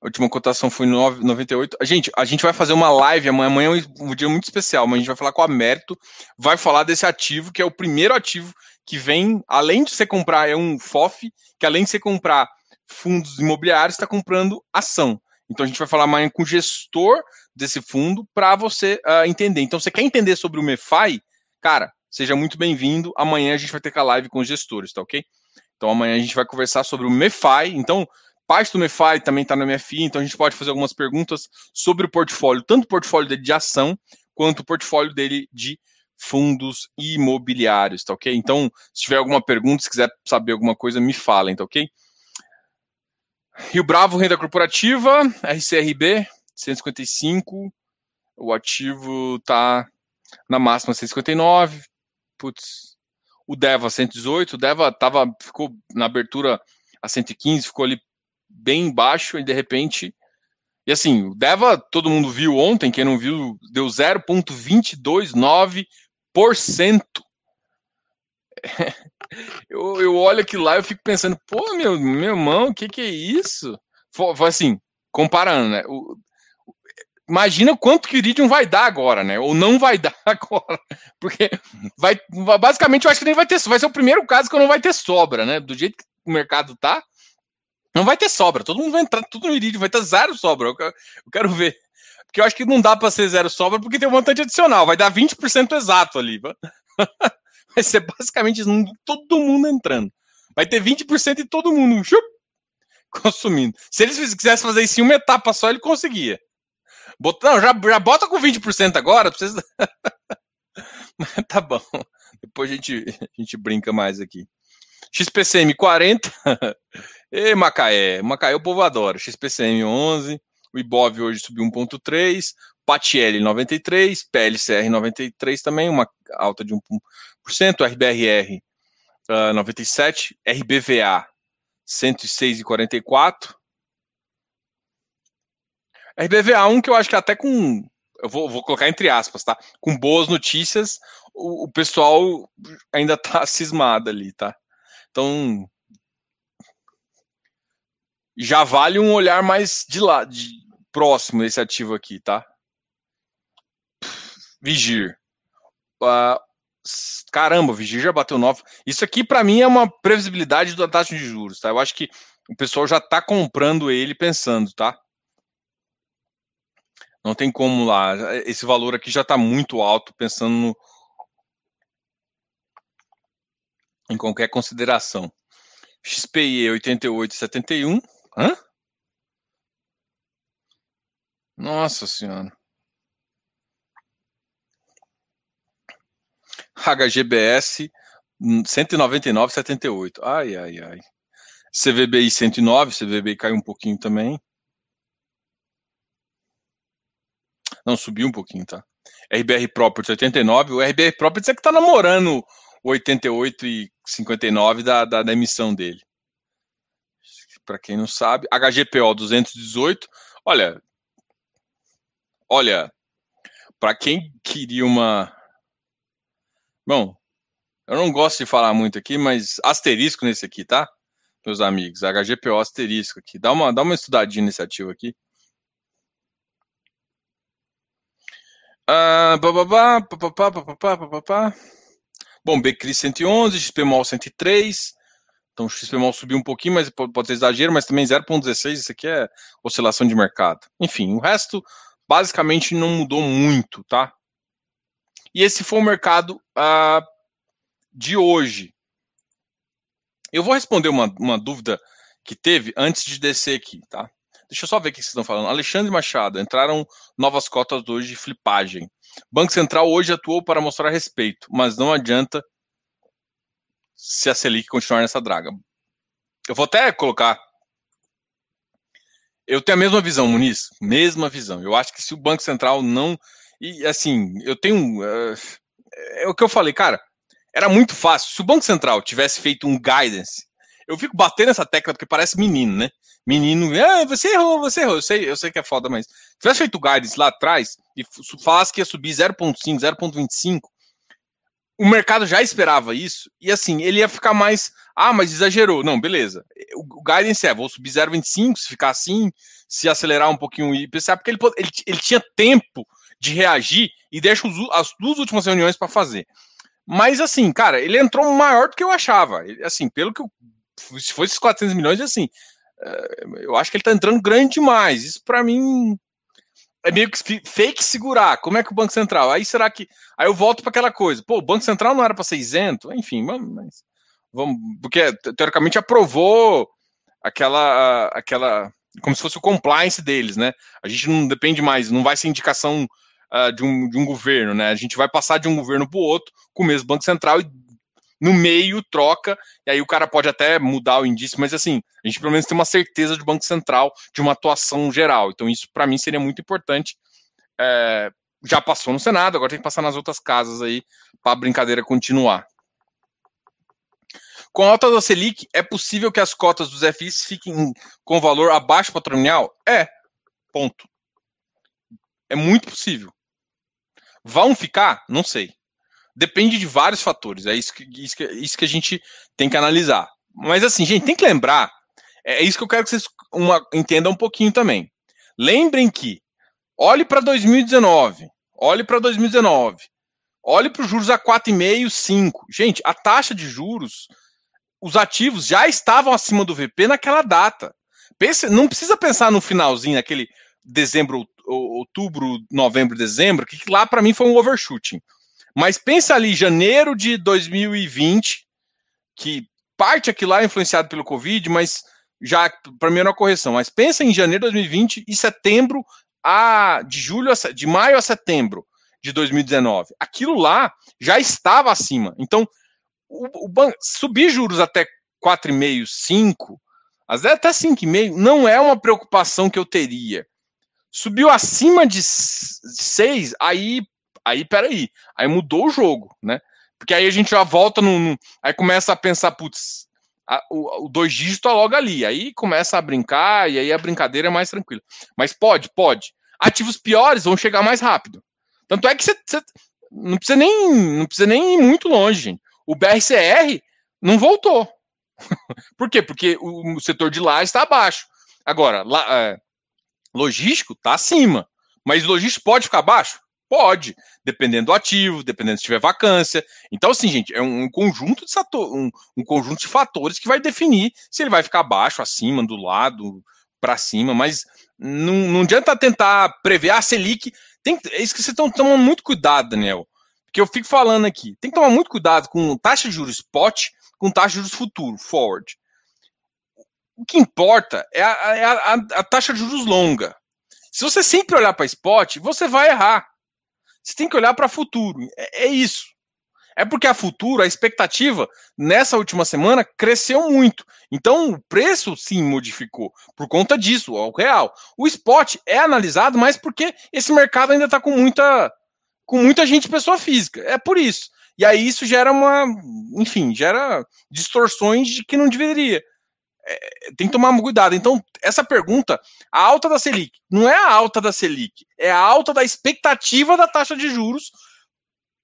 a última cotação foi 9,98. Gente, a gente vai fazer uma live amanhã. Amanhã é um dia muito especial, mas a gente vai falar com a Mérito. Vai falar desse ativo, que é o primeiro ativo que vem, além de você comprar, é um FOF, que além de você comprar, fundos imobiliários está comprando ação. Então a gente vai falar amanhã com o gestor desse fundo para você uh, entender. Então, você quer entender sobre o MEFI? Cara, seja muito bem-vindo. Amanhã a gente vai ter a live com os gestores, tá ok? Então amanhã a gente vai conversar sobre o MEFI. Então, parte do MEFI também está no MFI, então a gente pode fazer algumas perguntas sobre o portfólio, tanto o portfólio dele de ação, quanto o portfólio dele de fundos imobiliários, tá ok? Então, se tiver alguma pergunta, se quiser saber alguma coisa, me falem, tá ok? Rio Bravo, renda corporativa, RCRB, 155. O ativo tá na máxima 159. Putz. O Deva 118, o Deva tava ficou na abertura a 115, ficou ali bem embaixo e de repente e assim, o Deva, todo mundo viu ontem, quem não viu, deu 0,229%. eu, eu olho aquilo lá e fico pensando, pô, meu, meu irmão, o que, que é isso? Foi, assim, comparando, né? O, imagina quanto que o Iridium vai dar agora, né? Ou não vai dar agora. Porque vai, basicamente, eu acho que nem vai ter. Vai ser o primeiro caso que não vai ter sobra, né? Do jeito que o mercado tá, não vai ter sobra. Todo mundo vai entrar tudo no Iridium, vai ter zero sobra. Eu quero, eu quero ver. Porque eu acho que não dá para ser zero sobra, porque tem um montante adicional. Vai dar 20% exato ali. Vai ser basicamente todo mundo entrando. Vai ter 20% de todo mundo chup, consumindo. Se eles quisessem fazer isso em uma etapa só, ele conseguia. Bota, não, já, já bota com 20% agora. Precisa... Tá bom. Depois a gente, a gente brinca mais aqui. XPCM 40. e Macaé. Macaé o povo adora. XPCM 11. O Ibov hoje subiu 1,3. Patiel 93. PLCR 93 também. Uma alta de 1%. RBRR uh, 97. RBVA 106,44. RBVA 1 que eu acho que até com. Eu vou, vou colocar entre aspas, tá? Com boas notícias, o, o pessoal ainda tá cismado ali, tá? Então. Já vale um olhar mais de lá, de, próximo desse ativo aqui, tá? Vigir. Uh, caramba, Vigir já bateu 9. Isso aqui, para mim, é uma previsibilidade da taxa de juros, tá? Eu acho que o pessoal já tá comprando ele pensando, tá? Não tem como lá. Esse valor aqui já está muito alto, pensando no, em qualquer consideração. XPI 88,71. Hã? Nossa Senhora. HGBS 199,78. Ai, ai, ai. CVBI 109, CVBI caiu um pouquinho também. Não, subiu um pouquinho, tá? RBR Properties 89. O RBR Properties é que tá namorando 88 e 59 da, da, da emissão dele. Para quem não sabe, HGPO 218. Olha, olha, para quem queria uma. Bom, eu não gosto de falar muito aqui, mas asterisco nesse aqui, tá? Meus amigos, HGPO asterisco aqui. Dá uma, dá uma estudadinha nesse ativo aqui. Ah, bababá, papapá, papapá, papapá. Bom, BCRI 111, XPMOL 103. Então o XPMOL subiu um pouquinho, mas pode, ser exagero, mas também 0,16. Isso aqui é oscilação de mercado. Enfim, o resto basicamente não mudou muito, tá? E esse foi o mercado ah, de hoje. Eu vou responder uma, uma dúvida que teve antes de descer aqui, tá? Deixa eu só ver o que vocês estão falando. Alexandre Machado, entraram novas cotas hoje de flipagem. Banco Central hoje atuou para mostrar respeito, mas não adianta se a Selic continuar nessa draga. Eu vou até colocar. Eu tenho a mesma visão, Muniz. Mesma visão. Eu acho que se o Banco Central não. E assim, eu tenho. Uh, é o que eu falei, cara. Era muito fácil. Se o Banco Central tivesse feito um guidance, eu fico batendo essa tecla porque parece menino, né? menino, ah, você errou, você errou. Eu sei, eu sei que é foda, mas se tivesse feito guidance lá atrás e falasse que ia subir 0.5, 0.25, o mercado já esperava isso, e assim, ele ia ficar mais, ah, mas exagerou. Não, beleza. O, o guidance é, vou subir 0,25, se ficar assim, se acelerar um pouquinho o IPCA, porque ele, ele, ele tinha tempo de reagir e deixa os, as duas últimas reuniões para fazer. Mas assim, cara, ele entrou maior do que eu achava. Assim, pelo que eu, se fosse esses 400 milhões, assim, é, eu acho que ele está entrando grande demais. Isso para mim é meio que fake segurar. Como é que o Banco Central? Aí será que. Aí eu volto para aquela coisa. Pô, o Banco Central não era para ser isento? Enfim, mas. Vamos, porque teoricamente aprovou aquela. aquela como se fosse o compliance deles, né? A gente não depende mais, não vai ser indicação uh, de, um, de um governo, né? A gente vai passar de um governo para o outro com o mesmo Banco Central e no meio troca, e aí o cara pode até mudar o indício, mas assim, a gente pelo menos tem uma certeza do Banco Central de uma atuação geral. Então, isso para mim seria muito importante. É, já passou no Senado, agora tem que passar nas outras casas aí para a brincadeira continuar. Com a alta da Selic, é possível que as cotas dos FIs fiquem com valor abaixo patrimonial? É. Ponto. É muito possível. Vão ficar? Não sei. Depende de vários fatores. É isso que, isso que, isso que a gente tem que analisar. Mas assim, gente, tem que lembrar. É, é isso que eu quero que vocês uma, entendam um pouquinho também. Lembrem que olhe para 2019. Olhe para 2019. Olhe para os juros a 4,5, 5. Gente, a taxa de juros, os ativos já estavam acima do VP naquela data. Pense, não precisa pensar no finalzinho, aquele dezembro, outubro, novembro, dezembro, que lá para mim foi um overshooting. Mas pensa ali, janeiro de 2020, que parte aqui lá é influenciado pelo Covid, mas já para mim era uma correção. Mas pensa em janeiro de 2020 e setembro a de julho a, de maio a setembro de 2019. Aquilo lá já estava acima. Então, o, o banco subir juros até 4,5, 5, às vezes até 5,5, não é uma preocupação que eu teria. Subiu acima de 6, aí Aí, peraí, aí mudou o jogo, né? Porque aí a gente já volta no. no aí começa a pensar, putz, a, o, o, dois dígitos tá logo ali. Aí começa a brincar e aí a brincadeira é mais tranquila. Mas pode, pode. Ativos piores vão chegar mais rápido. Tanto é que você não precisa nem não precisa nem ir muito longe, gente. O BRCR não voltou. Por quê? Porque o, o, setor de lá está abaixo. Agora, lá, é, logístico está acima. Mas logístico pode ficar abaixo? Pode, dependendo do ativo, dependendo se tiver vacância. Então, assim, gente, é um conjunto de sator, um, um, conjunto de fatores que vai definir se ele vai ficar abaixo, acima, do lado, para cima, mas não, não adianta tentar prever a ah, Selic. Tem, é isso que vocês estão tomando muito cuidado, Daniel. Porque eu fico falando aqui. Tem que tomar muito cuidado com taxa de juros spot, com taxa de juros futuro, forward. O que importa é a, é a, a, a taxa de juros longa. Se você sempre olhar para spot, você vai errar. Você tem que olhar para o futuro. É, é isso. É porque a futuro, a expectativa nessa última semana cresceu muito. Então o preço sim modificou por conta disso, ao real. O spot é analisado, mas porque esse mercado ainda está com muita com muita gente pessoa física. É por isso. E aí isso gera uma, enfim, gera distorções de que não deveria é, tem que tomar cuidado. Então, essa pergunta, a alta da Selic, não é a alta da Selic, é a alta da expectativa da taxa de juros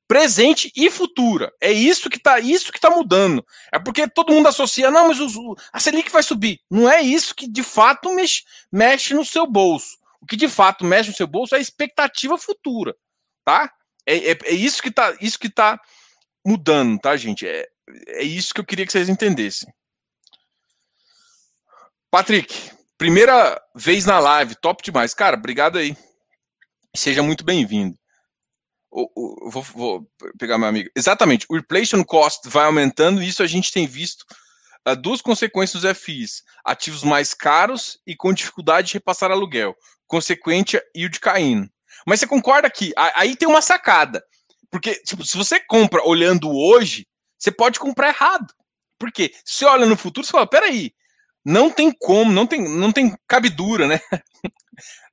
presente e futura. É isso que está isso que tá mudando. É porque todo mundo associa, não, mas o, a Selic vai subir. Não é isso que de fato mexe, mexe no seu bolso. O que de fato mexe no seu bolso é a expectativa futura, tá? É, é, é isso que está isso que tá mudando, tá, gente? É, é isso que eu queria que vocês entendessem. Patrick, primeira vez na live, top demais. Cara, obrigado aí. Seja muito bem-vindo. Vou, vou, pegar meu amigo. Exatamente, o replacement cost vai aumentando e isso a gente tem visto uh, duas consequências dos FIs: ativos mais caros e com dificuldade de repassar aluguel, consequente yield caindo. Mas você concorda que aí tem uma sacada. Porque tipo, se você compra olhando hoje, você pode comprar errado. Por quê? Se olha no futuro, você fala: peraí, não tem como, não tem, não tem cabidura, né?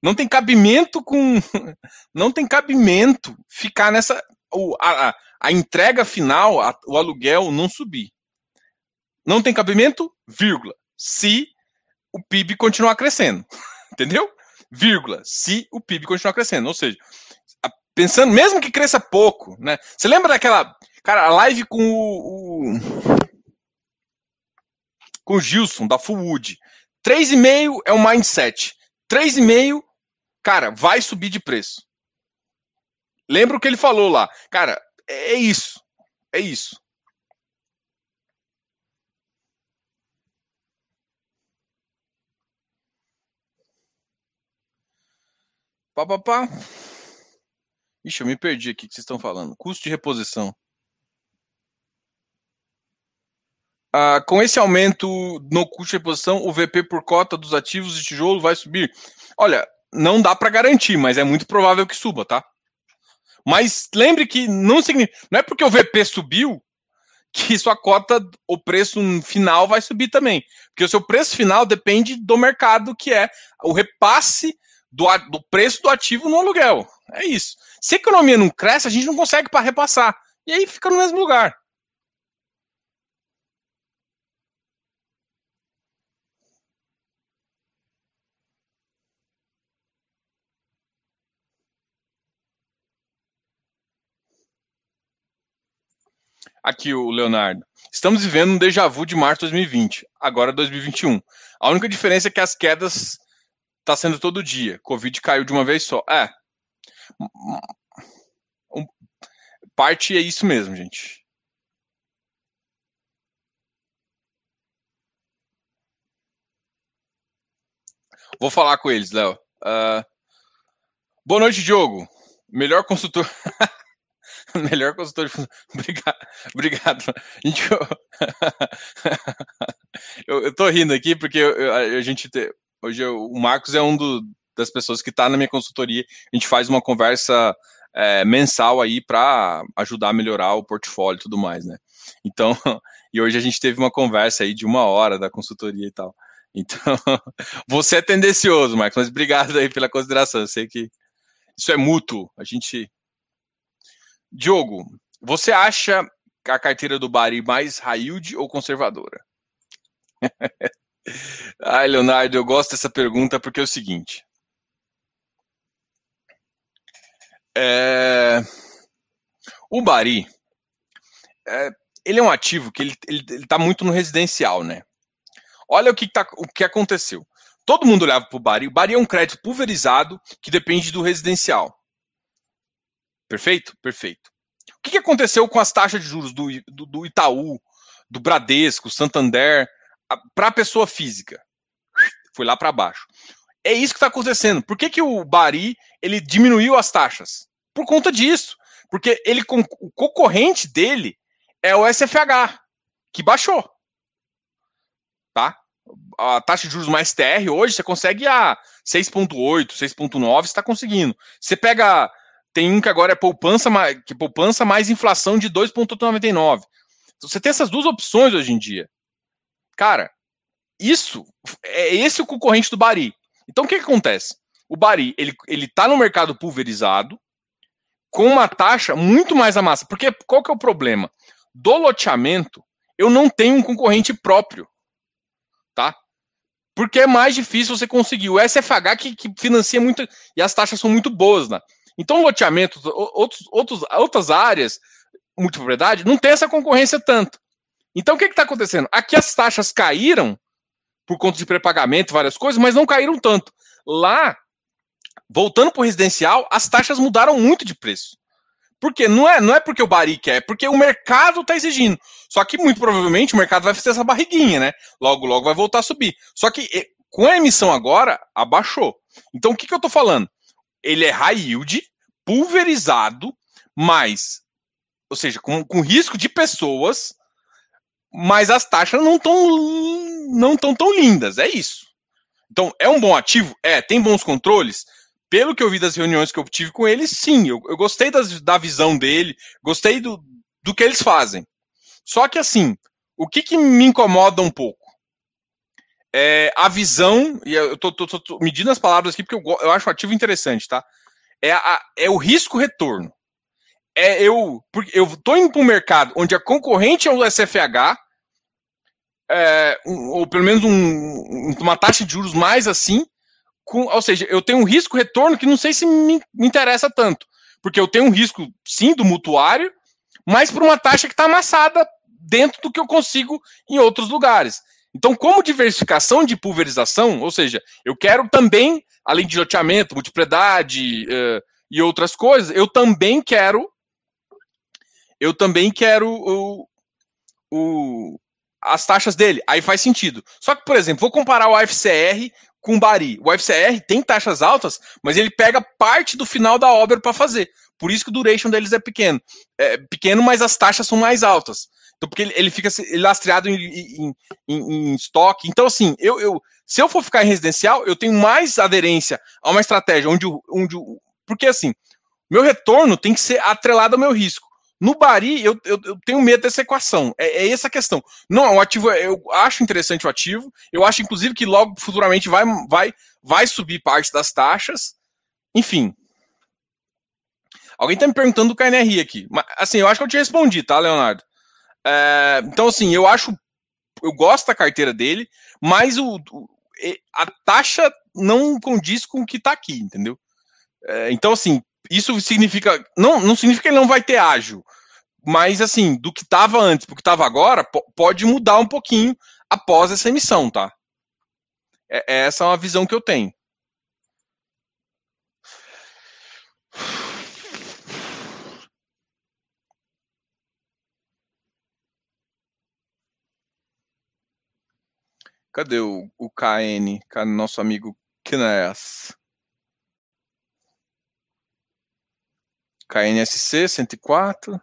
Não tem cabimento com. Não tem cabimento ficar nessa. A, a entrega final, a, o aluguel não subir. Não tem cabimento, vírgula. Se o PIB continuar crescendo. Entendeu? Vírgula. Se o PIB continuar crescendo. Ou seja, pensando, mesmo que cresça pouco, né? Você lembra daquela. Cara, a live com o, o com o Gilson, da Fullwood. 3,5 é o um mindset. 3,5, cara, vai subir de preço. Lembra o que ele falou lá. Cara, é, é isso. É isso. Pá, pá, pá. Ixi, eu me perdi aqui que vocês estão falando. Custo de reposição. Ah, com esse aumento no custo de reposição, o VP por cota dos ativos de tijolo vai subir? Olha, não dá para garantir, mas é muito provável que suba, tá? Mas lembre que não, significa, não é porque o VP subiu que sua cota, o preço final vai subir também. Porque o seu preço final depende do mercado, que é o repasse do, do preço do ativo no aluguel. É isso. Se a economia não cresce, a gente não consegue para repassar. E aí fica no mesmo lugar. Aqui o Leonardo. Estamos vivendo um déjà vu de março de 2020, agora 2021. A única diferença é que as quedas tá sendo todo dia. Covid caiu de uma vez só. É. Parte é isso mesmo, gente. Vou falar com eles, Léo. Uh... Boa noite, Diogo. Melhor consultor. Melhor consultor de Obrigado. Obrigado. Gente, eu... eu, tô rindo aqui porque a gente te... hoje o Marcos é um do, das pessoas que está na minha consultoria. A gente faz uma conversa é, mensal aí para ajudar a melhorar o portfólio e tudo mais, né? Então, e hoje a gente teve uma conversa aí de uma hora da consultoria e tal. Então, você é tendencioso, Marcos, mas obrigado aí pela consideração. Eu sei que isso é mútuo. A gente Diogo, você acha a carteira do Bari mais yield ou conservadora? Ai, Leonardo, eu gosto dessa pergunta porque é o seguinte. É... O Bari, é... ele é um ativo que ele está muito no residencial, né? Olha o que, tá, o que aconteceu. Todo mundo olhava para o Bari. O Bari é um crédito pulverizado que depende do residencial. Perfeito? Perfeito. O que, aconteceu com as taxas de juros do, do, do Itaú, do Bradesco, Santander, para a pessoa física? Foi lá para baixo. É isso que está acontecendo. Por que, que o Bari ele diminuiu as taxas? Por conta disso. Porque ele, o concorrente dele é o SFH, que baixou. Tá? A taxa de juros mais TR hoje você consegue a 6,8, 6,9, você está conseguindo. Você pega tem um que agora é poupança, que poupança mais inflação de 2,99. Então, você tem essas duas opções hoje em dia. Cara, isso é esse o concorrente do Bari. Então o que, que acontece? O Bari, ele, ele tá no mercado pulverizado com uma taxa muito mais amassa. Porque qual que é o problema? Do loteamento, eu não tenho um concorrente próprio. Tá? Porque é mais difícil você conseguir. O SFH que, que financia muito e as taxas são muito boas, né? Então, loteamentos, outros, outros, outras áreas, multipropriedade, não tem essa concorrência tanto. Então, o que está acontecendo? Aqui as taxas caíram por conta de pré-pagamento, várias coisas, mas não caíram tanto. Lá, voltando para o residencial, as taxas mudaram muito de preço. Por quê? Não é, não é porque o Bari quer, é porque o mercado está exigindo. Só que, muito provavelmente, o mercado vai fazer essa barriguinha, né? Logo, logo vai voltar a subir. Só que com a emissão agora, abaixou. Então, o que, que eu estou falando? Ele é high yield, pulverizado, mas, ou seja, com, com risco de pessoas, mas as taxas não estão não tão, tão lindas, é isso. Então, é um bom ativo? É. Tem bons controles? Pelo que eu vi das reuniões que eu tive com ele, sim. Eu, eu gostei das, da visão dele, gostei do, do que eles fazem. Só que, assim, o que, que me incomoda um pouco? É a visão, e eu tô, tô, tô medindo as palavras aqui porque eu, eu acho o ativo interessante, tá? É, a, é o risco-retorno. É eu, porque eu tô indo para um mercado onde a concorrente é o SFH, é, ou pelo menos um, uma taxa de juros mais assim, com, ou seja, eu tenho um risco-retorno que não sei se me, me, interessa tanto, porque eu tenho um risco, sim, do mutuário, mas por uma taxa que está amassada dentro do que eu consigo em outros lugares. Então, como diversificação de pulverização, ou seja, eu quero também, além de loteamento, multipropriedade uh, e outras coisas, eu também quero, eu também quero o, o, as taxas dele. Aí faz sentido. Só que, por exemplo, vou comparar o AFCR com o Bari. O FCR tem taxas altas, mas ele pega parte do final da obra para fazer. Por isso que o duration deles é pequeno. É pequeno, mas as taxas são mais altas. Então, porque ele, ele fica lastreado em, em, em, em, estoque. Então, assim, eu, eu, se eu for ficar em residencial, eu tenho mais aderência a uma estratégia onde, onde porque assim, meu retorno tem que ser atrelado ao meu risco. No Bari, eu, eu, eu, tenho medo dessa equação. É, é essa a questão. Não, o ativo, eu acho interessante o ativo. Eu acho, inclusive, que logo futuramente vai, vai, vai subir parte das taxas. Enfim. Alguém está me perguntando do KNRI aqui. Mas, assim, eu acho que eu te respondi, tá, Leonardo? É, então, assim, eu acho. Eu gosto da carteira dele, mas o, a taxa não condiz com o que está aqui, entendeu? É, então, assim, isso significa. Não, não significa que ele não vai ter ágil. Mas, assim, do que estava antes para o que estava agora, pode mudar um pouquinho após essa emissão, tá? É, essa é uma visão que eu tenho. Cadê o, o KN? Nosso amigo Kines? KNSC 104.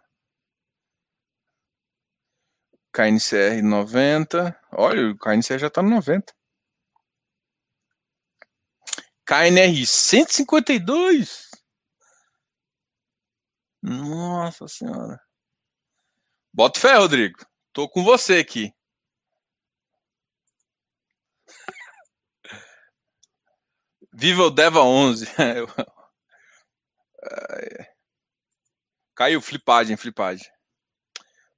KNCR 90. Olha, o KNCR já está no 90. KNR 152. Nossa senhora. Bota fé, Rodrigo. Tô com você aqui. Viva o Deva 11. Caiu, flipagem, flipagem.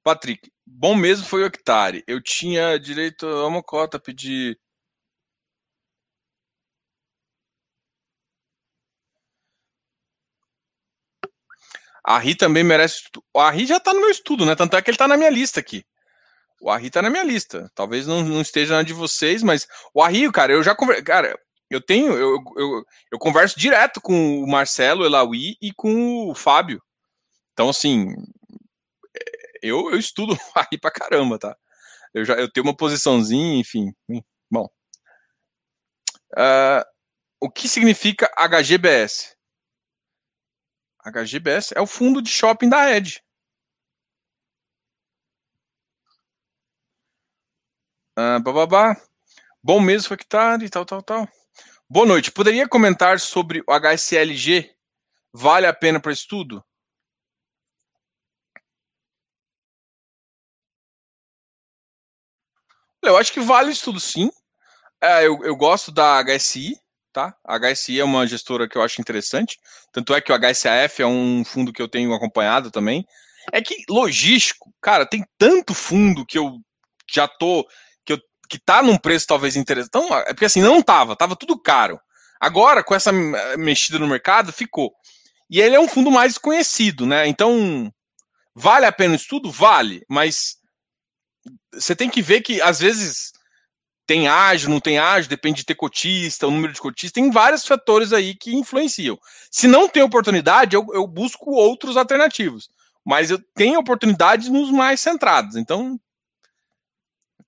Patrick, bom mesmo foi o hectare. Eu tinha direito a uma cota, pedir. A Ri também merece. A Ri já tá no meu estudo, né? Tanto é que ele tá na minha lista aqui. O Arri tá na minha lista. Talvez não, não esteja na de vocês, mas o Arri, cara, eu já conversei. Cara, eu tenho. Eu, eu, eu converso direto com o Marcelo Elaui e com o Fábio. Então, assim, eu, eu estudo aí pra caramba, tá? Eu já eu tenho uma posiçãozinha, enfim. Bom. Uh, o que significa HGBS? HGBS é o fundo de shopping da Ed. Uh, bababá. Bom mesmo foi que tá e tal, tal, tal. Boa noite. Poderia comentar sobre o HSLG? Vale a pena para estudo? Eu acho que vale estudo sim. É, eu, eu gosto da HSI, tá? A HSI é uma gestora que eu acho interessante. Tanto é que o HSAF é um fundo que eu tenho acompanhado também. É que logístico, cara, tem tanto fundo que eu já tô que tá num preço talvez interessante. Então, é porque assim não tava, tava tudo caro. Agora com essa mexida no mercado ficou. E ele é um fundo mais conhecido, né? Então, vale a pena o estudo? Vale, mas você tem que ver que às vezes tem ágio, não tem ágio, depende de ter cotista, o número de cotistas, tem vários fatores aí que influenciam. Se não tem oportunidade, eu, eu busco outros alternativos. Mas eu tenho oportunidade nos mais centrados. Então,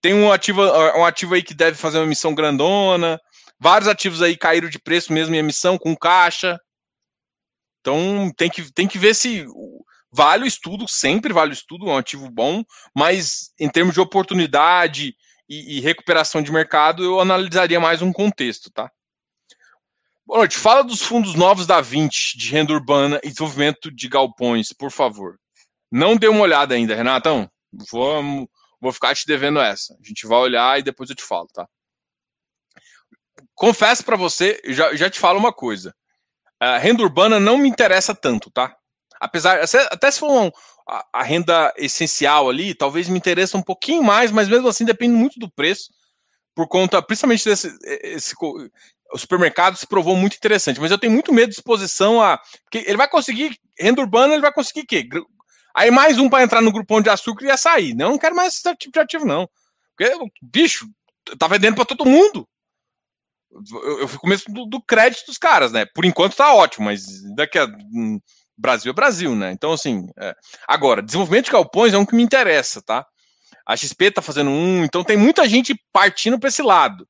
tem um ativo, um ativo aí que deve fazer uma emissão grandona. Vários ativos aí caíram de preço mesmo em emissão, com caixa. Então, tem que, tem que ver se Vale o estudo, sempre vale o estudo, é um ativo bom, mas em termos de oportunidade e, e recuperação de mercado, eu analisaria mais um contexto, tá? Boa noite. Fala dos fundos novos da 20 de renda urbana e desenvolvimento de galpões, por favor. Não dê uma olhada ainda, Renatão. Vou, vou ficar te devendo essa. A gente vai olhar e depois eu te falo, tá? Confesso para você, já, já te falo uma coisa. A renda urbana não me interessa tanto, tá? apesar, até se for um, a, a, renda essencial ali, talvez me interesse um pouquinho mais, mas mesmo assim depende muito do preço, por conta, principalmente desse esse, o supermercado se provou muito interessante, mas eu tenho muito medo de exposição a. Porque ele vai conseguir, renda urbana, ele vai conseguir o quê? Aí mais um para entrar no grupão de açúcar e ia sair. Não, não quero mais esse tipo de ativo, não. Porque, bicho, tá vendendo para todo mundo. Eu, eu fico medo do, do, crédito dos caras, né? Por enquanto tá ótimo, mas daqui a. Hum, Brasil é Brasil, né? Então, assim, é... agora, desenvolvimento de galpões é um que me interessa, tá? A XP tá fazendo um, então tem muita gente partindo para esse lado.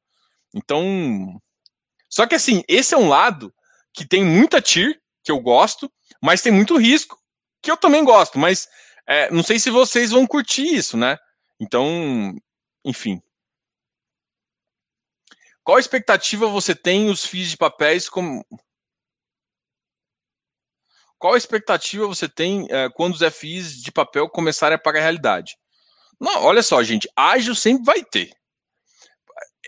Então, Só que assim, esse é um lado que tem muita TIR, que eu gosto, mas tem muito risco, que eu também gosto, mas é, não sei se vocês vão curtir isso, né? Então, enfim. Qual expectativa você tem os FIIs de papéis como. Qual expectativa você tem é, quando os FIIs de papel começarem a pagar a realidade? Não, olha só, gente, ágil sempre vai ter.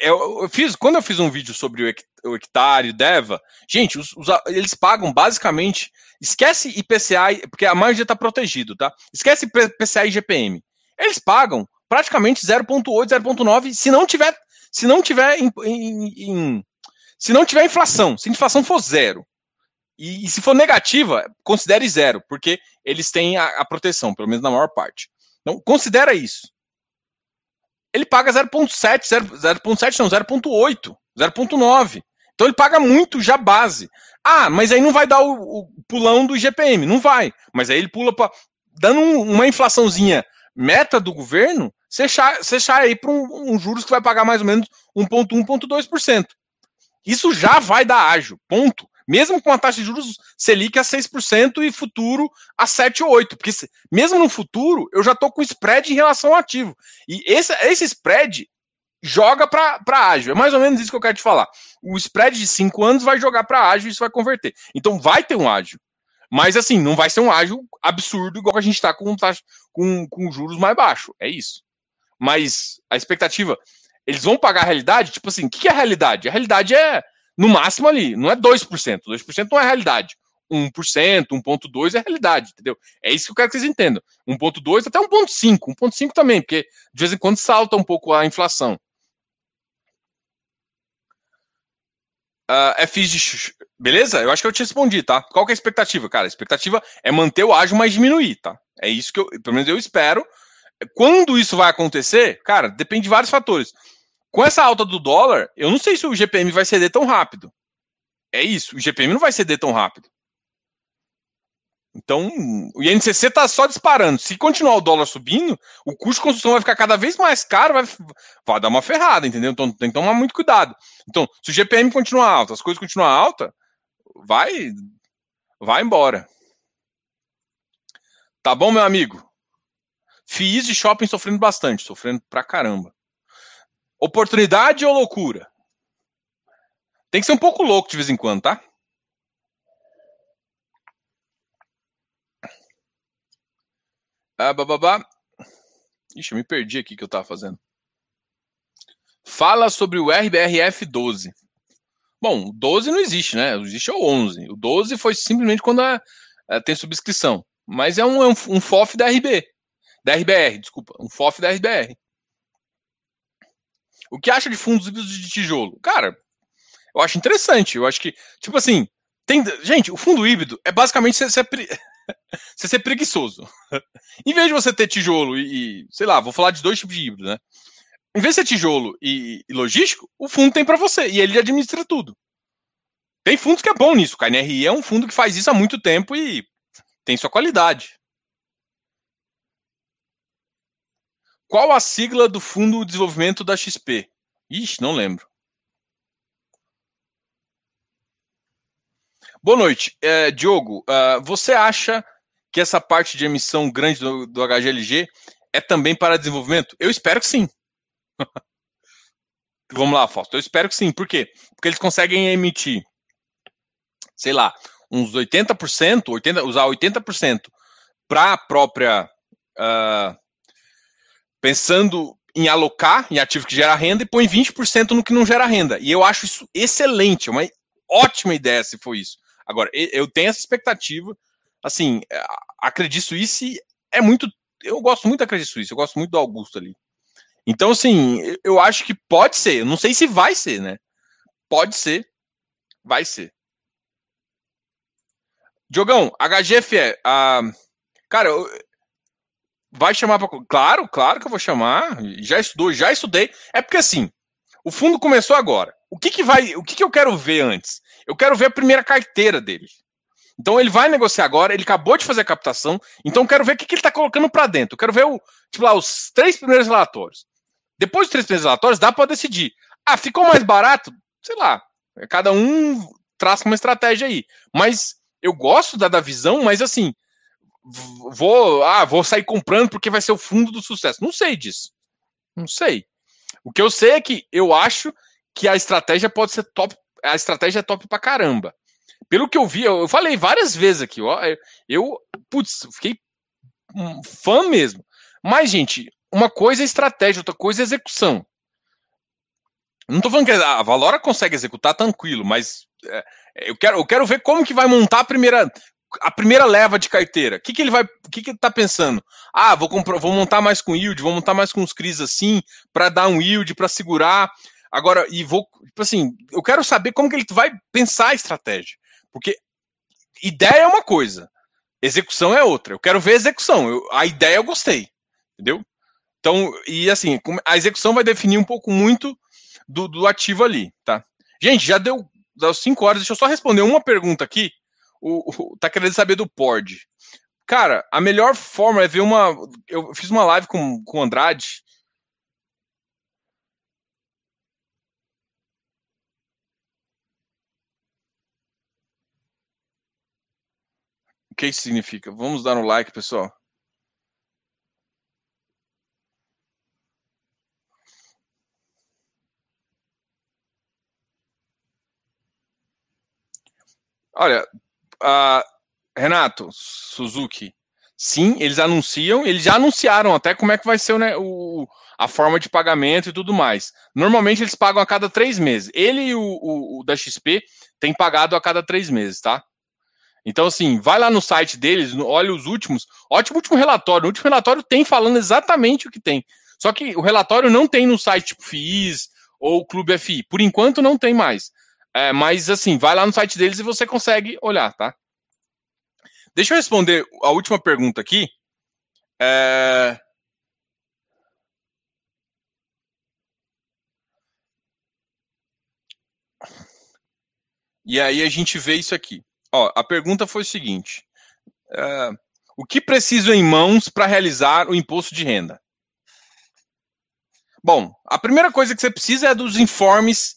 Eu, eu, fiz, quando eu fiz um vídeo sobre o, o hectare, Deva, gente, os, os, eles pagam basicamente. Esquece IPCA, porque a maioria está protegido, tá? Esquece IPCA e GPM. Eles pagam praticamente 0,8, 0,9, se não tiver, se não tiver em, em, em, se não tiver inflação, se a inflação for zero. E, e, se for negativa, considere zero, porque eles têm a, a proteção, pelo menos na maior parte. Então, considera isso. Ele paga 0,7, 0,7 não, 0,8, 0,9. Então ele paga muito já base. Ah, mas aí não vai dar o, o pulão do IGPM, não vai. Mas aí ele pula para dando um, uma inflaçãozinha meta do governo, você sai aí para um, um, juros que vai pagar mais ou menos 1,1, 1,2%. Isso já vai dar ágil, ponto mesmo com a taxa de juros Selic a 6% e futuro a 7 ou 8, porque mesmo no futuro eu já estou com spread em relação ao ativo. E esse, esse spread joga para ágil. É mais ou menos isso que eu quero te falar. O spread de 5 anos vai jogar para ágil e isso vai converter. Então vai ter um ágil. Mas assim, não vai ser um ágil absurdo igual a gente está com, com, com juros mais baixos. É isso. Mas a expectativa, eles vão pagar a realidade? Tipo assim, o que é a realidade? A realidade é no máximo ali, não é 2%. 2% não é realidade. 1%, 1.2 é realidade, entendeu? É isso que eu quero que vocês entendam. 1.2 até 1.5, 1.5 também, porque de vez em quando salta um pouco a inflação. Uh, ah, FIs de... Beleza? Eu acho que eu te respondi, tá? Qual que é a expectativa? Cara, a expectativa é manter o ágio, mas diminuir, tá? É isso que eu, pelo menos eu espero. Quando isso vai acontecer, cara, depende de vários fatores. Com essa alta do dólar, eu não sei se o GPM vai ceder tão rápido. É isso, o GPM não vai ceder tão rápido. Então, o INCC está só disparando. Se continuar o dólar subindo, o custo de construção vai ficar cada vez mais caro, vai, vai dar uma ferrada, entendeu? Então tem que tomar muito cuidado. Então, se o GPM continuar alto, as coisas continuar alta, vai vai embora. Tá bom, meu amigo? FIIs de shopping sofrendo bastante, sofrendo pra caramba. Oportunidade ou loucura? Tem que ser um pouco louco de vez em quando, tá? Ah, bababá. Ixi, eu me perdi aqui que eu tava fazendo. Fala sobre o RBRF 12. Bom, o 12 não existe, né? Existe o 11. O 12 foi simplesmente quando a, a, tem subscrição. Mas é um, é um, um FOF da RB. Da RBR, desculpa. Um FOF da RBR. O que acha de fundos híbridos de tijolo? Cara, eu acho interessante. Eu acho que, tipo assim, tem. Gente, o fundo híbrido é basicamente você, ser, você ser preguiçoso. em vez de você ter tijolo e, e, sei lá, vou falar de dois tipos de híbrido, né? Em vez de ser tijolo e, e logístico, o fundo tem para você e ele administra tudo. Tem fundos que é bom nisso. O KNRI é um fundo que faz isso há muito tempo e tem sua qualidade. Qual a sigla do Fundo de Desenvolvimento da XP? Ixi, não lembro. Boa noite. É, Diogo, uh, você acha que essa parte de emissão grande do, do HGLG é também para desenvolvimento? Eu espero que sim. Vamos lá, Fausto. Eu espero que sim. Por quê? Porque eles conseguem emitir, sei lá, uns 80%, 80, usar 80% para a própria uh, pensando em alocar em ativo que gera renda e põe 20% no que não gera renda. E eu acho isso excelente, é uma ótima ideia se for isso. Agora, eu tenho essa expectativa, assim, acredito isso e é muito. Eu gosto muito da Credit Suisse, eu gosto muito do Augusto ali. Então, assim, eu acho que pode ser. Eu não sei se vai ser, né? Pode ser. Vai ser. Diogão, HGFE. Ah, cara, eu, Vai chamar para. Claro, claro que eu vou chamar. Já estudou, já estudei. É porque assim, o fundo começou agora. O que, que vai. O que, que eu quero ver antes? Eu quero ver a primeira carteira dele. Então ele vai negociar agora, ele acabou de fazer a captação, então eu quero ver o que, que ele está colocando para dentro. Eu quero ver o, tipo lá, os três primeiros relatórios. Depois dos três primeiros relatórios, dá para decidir. Ah, ficou mais barato? Sei lá. Cada um traça uma estratégia aí. Mas eu gosto da, da visão, mas assim, vou, ah, vou sair comprando porque vai ser o fundo do sucesso. Não sei disso. Não sei. O que eu sei é que eu acho que a estratégia pode ser top. A estratégia é top pra caramba. Pelo que eu vi, eu, falei várias vezes aqui, ó. Eu, putz, fiquei um fã mesmo. Mas, gente, uma coisa é estratégia, outra coisa é execução. Não tô falando que a Valora consegue executar tranquilo, mas é, eu, quero, eu quero ver como que vai montar a primeira, a primeira leva de carteira. O que, que ele vai. O que, que ele tá pensando? Ah, vou, comprar, vou montar mais com yield, vou montar mais com os CRIs assim, para dar um yield, para segurar. Agora, e vou. Tipo assim, eu quero saber como que ele vai pensar a estratégia. Porque ideia é uma coisa, execução é outra. Eu quero ver a execução. Eu, a ideia eu gostei. Entendeu? Então, e assim, a execução vai definir um pouco muito do, do ativo ali, tá? Gente, já deu, deu cinco horas, deixa eu só responder uma pergunta aqui. O, o, tá querendo saber do PORD. Cara, a melhor forma é ver uma. Eu fiz uma live com, com o Andrade. O que isso significa? Vamos dar um like, pessoal. Olha, uh, Renato, Suzuki, sim, eles anunciam, eles já anunciaram até como é que vai ser né, o, a forma de pagamento e tudo mais. Normalmente eles pagam a cada três meses. Ele e o, o, o da XP têm pagado a cada três meses, tá? Então, assim, vai lá no site deles, olha os últimos. Ótimo último relatório. O último relatório tem falando exatamente o que tem. Só que o relatório não tem no site tipo FIIs ou Clube FI. Por enquanto não tem mais. É, mas assim, vai lá no site deles e você consegue olhar, tá? Deixa eu responder a última pergunta aqui. É... E aí a gente vê isso aqui. Ó, a pergunta foi o seguinte: é... o que preciso em mãos para realizar o imposto de renda? Bom, a primeira coisa que você precisa é dos informes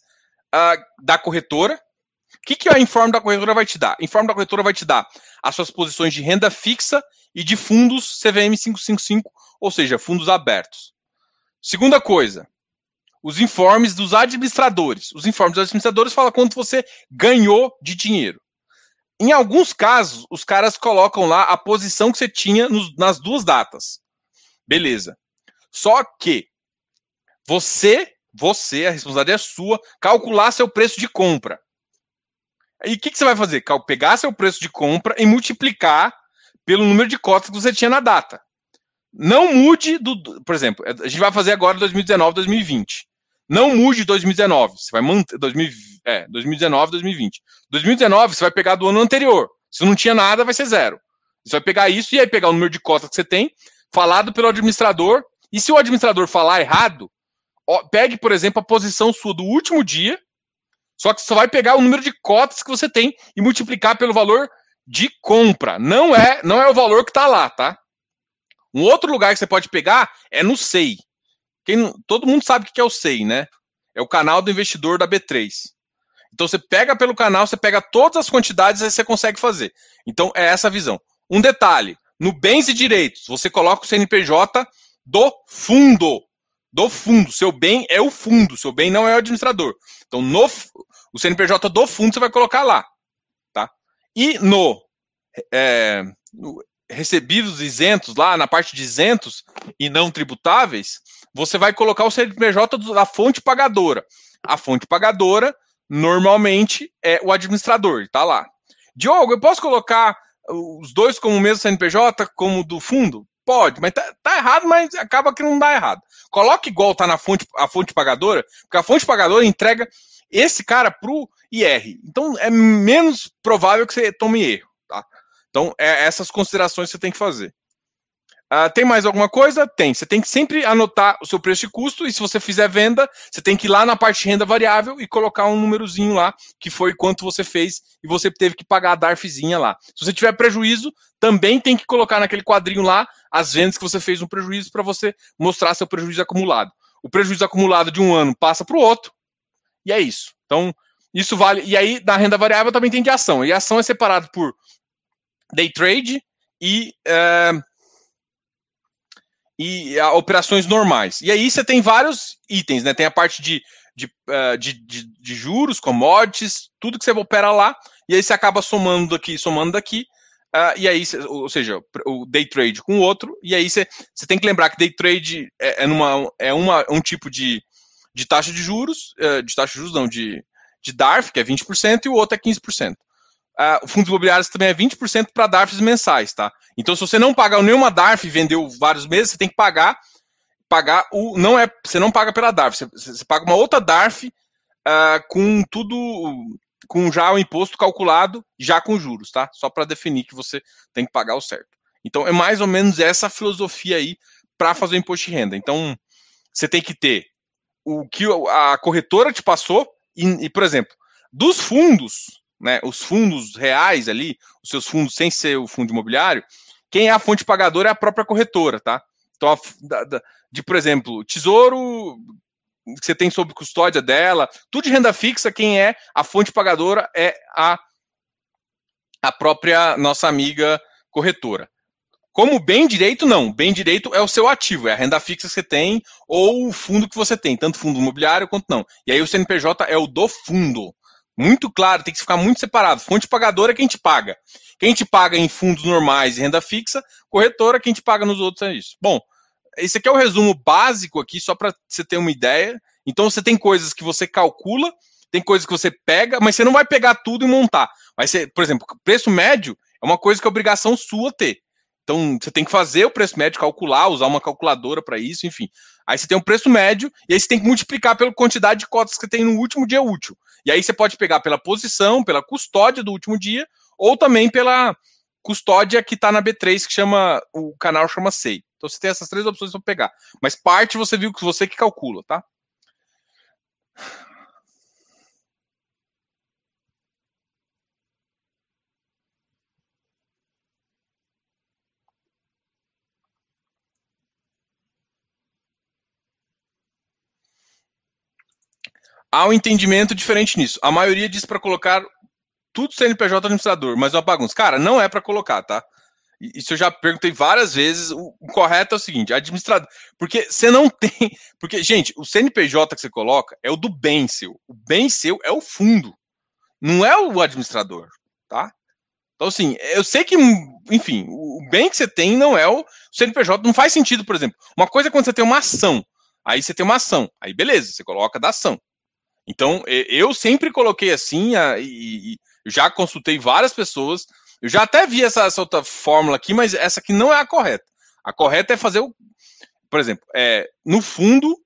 uh, da corretora. O que, que a informe da corretora vai te dar? A informe da corretora vai te dar as suas posições de renda fixa e de fundos CVM 555, ou seja, fundos abertos. Segunda coisa, os informes dos administradores. Os informes dos administradores falam quanto você ganhou de dinheiro. Em alguns casos, os caras colocam lá a posição que você tinha nos, nas duas datas. Beleza. Só que você você, a responsabilidade é sua, calcular seu preço de compra. E o que, que, você vai fazer? Pegar seu preço de compra e multiplicar pelo número de cotas que você tinha na data. Não mude do. Por exemplo, a gente vai fazer agora 2019, 2020. Não mude 2019. Você vai manter. 2000, é, 2019, 2020. 2019, você vai pegar do ano anterior. Se não tinha nada, vai ser zero. Você vai pegar isso e aí pegar o número de cotas que você tem, falado pelo administrador. E se o administrador falar errado, pegue, por exemplo, a posição sua do último dia, só que você vai pegar o número de cotas que você tem e multiplicar pelo valor de compra. Não é, não é o valor que está lá, tá? Um outro lugar que você pode pegar é no SEI. Quem, todo mundo sabe o que é o SEI, né? É o canal do investidor da B3. Então você pega pelo canal, você pega todas as quantidades e você consegue fazer. Então é essa a visão. Um detalhe: no bens e direitos, você coloca o CNPJ do fundo do fundo. Seu bem é o fundo, seu bem não é o administrador. Então, no, o CNPJ do fundo você vai colocar lá. Tá? E no, é, no recebidos isentos, lá na parte de isentos e não tributáveis, você vai colocar o CNPJ da fonte pagadora. A fonte pagadora, normalmente, é o administrador, tá lá. Diogo, eu posso colocar os dois como o mesmo CNPJ, como do fundo? Pode, mas tá, tá, errado, mas acaba que não dá errado. Coloque igual tá na fonte, a fonte pagadora, porque a fonte pagadora entrega esse cara pro IR. Então é menos provável que você tome erro, tá? Então é essas considerações que você tem que fazer. Uh, tem mais alguma coisa? Tem. Você tem que sempre anotar o seu preço de custo e se você fizer venda, você tem que ir lá na parte de renda variável e colocar um númerozinho lá, que foi quanto você fez e você teve que pagar a DARFzinha lá. Se você tiver prejuízo, também tem que colocar naquele quadrinho lá as vendas que você fez no prejuízo para você mostrar seu prejuízo acumulado. O prejuízo acumulado de um ano passa para o outro e é isso. Então, Isso vale. E aí, na renda variável também tem de ação. E ação é separado por day trade e, uh, e uh, operações normais. E aí você tem vários itens, né? Tem a parte de, de, uh, de, de, de, juros, commodities, tudo que você opera lá, e aí você acaba somando daqui, somando daqui. e aí, ou seja, o day trade com o outro, e aí você, você tem que lembrar que day trade é, é, numa, é uma, um tipo de, de taxa de juros, de taxa de juros, não, de, de DARF, que é 20%, e o outro é 15%. Uh, ah, o fundo imobiliário também é 20% para DARFs mensais, tá? Então, se você não paga nenhuma DARF e vendeu vários meses, você tem que pagar pagar o não é você não paga pela DARF, você, você paga uma outra DARF uh, com tudo com já o imposto calculado já com juros, tá? Só para definir que você tem que pagar o certo. Então é mais ou menos essa filosofia aí para fazer o imposto de renda. Então você tem que ter o que a corretora te passou e, e, por exemplo, dos fundos, né, os fundos reais ali, os seus fundos sem ser o fundo imobiliário, quem é a fonte pagadora é a própria corretora, tá? Então, a, da, da, de, por exemplo, tesouro que você tem sob custódia dela, tudo de renda fixa, quem é a fonte pagadora é a, a própria nossa amiga corretora. Como bem direito, não. Bem direito é o seu ativo, é a renda fixa que você tem ou o fundo que você tem, tanto fundo imobiliário quanto não. E aí o CNPJ é o do fundo. Muito claro, tem que ficar muito separado. Fonte pagadora é quem te paga. Quem te paga em fundos normais e renda fixa, corretora, quem te paga nos outros é isso. Bom, esse aqui é o resumo básico aqui, só para você ter uma ideia. Então você tem coisas que você calcula, tem coisas que você pega, mas você não vai pegar tudo e montar. Vai ser, por exemplo, preço médio é uma coisa que é obrigação sua ter. Então, você tem que fazer o preço médio, calcular, usar uma calculadora para isso, enfim. Aí você tem um preço médio, e aí você tem que multiplicar pela quantidade de cotas que tem no último dia útil. E aí você pode pegar pela posição, pela custódia do último dia, ou também pela custódia que está na B3, que chama, o canal chama SEI. Então você tem essas três opções para pegar. Mas parte você viu que você que calcula, tá? Há um entendimento diferente nisso. A maioria diz para colocar tudo CNPJ administrador, mas é uma bagunça. Cara, não é para colocar, tá? Isso eu já perguntei várias vezes. O, correto é o seguinte: administrador. Porque você não tem. Porque, gente, o CNPJ que você coloca é o do bem seu. O bem seu é o fundo. Não é o administrador, tá? Então, assim, eu sei que, enfim, o bem que você tem não é o CNPJ. Não faz sentido, por exemplo. Uma coisa é quando você tem uma ação. Aí você tem uma ação. Aí, beleza, você coloca da ação. Então, eu sempre coloquei assim, e, já consultei várias pessoas. Eu já até vi essa, essa, outra fórmula aqui, mas essa aqui não é a correta. A correta é fazer o. Por exemplo, é, no fundo,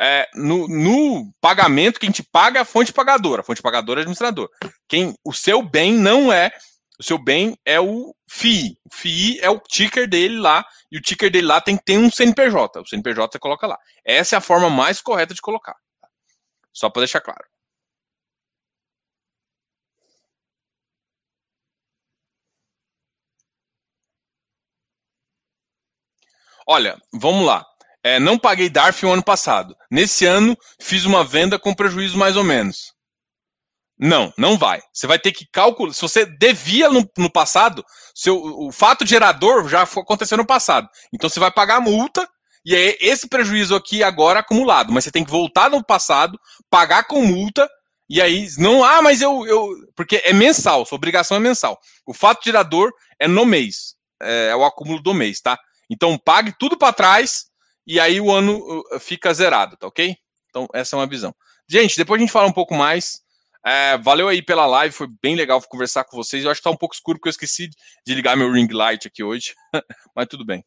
é, no, no, pagamento, quem te paga é a fonte pagadora. A fonte pagadora é administrador. Quem, o seu bem não é. O seu bem é o FII. O FII é o ticker dele lá. E o ticker dele lá tem que ter um CNPJ. O CNPJ você coloca lá. Essa é a forma mais correta de colocar. Só para deixar claro. Olha, vamos lá. É, não paguei DARF o ano passado. Nesse ano, fiz uma venda com prejuízo mais ou menos. Não, não vai. Você vai ter que calcular. Se você devia no, no passado, seu, o fato gerador já aconteceu no passado. Então você vai pagar a multa e é esse prejuízo aqui agora acumulado, mas você tem que voltar no passado, pagar com multa, e aí não, ah, mas eu, eu porque é mensal, sua obrigação é mensal. O fato gerador é no mês, é, é o acúmulo do mês, tá? Então pague tudo para trás e aí o ano uh, fica zerado, tá ok? Então essa é uma visão. Gente, depois a gente fala um pouco mais. É, valeu aí pela live, foi bem legal conversar com vocês. Eu acho que tá um pouco escuro porque eu esqueci de ligar meu ring light aqui hoje, mas tudo bem.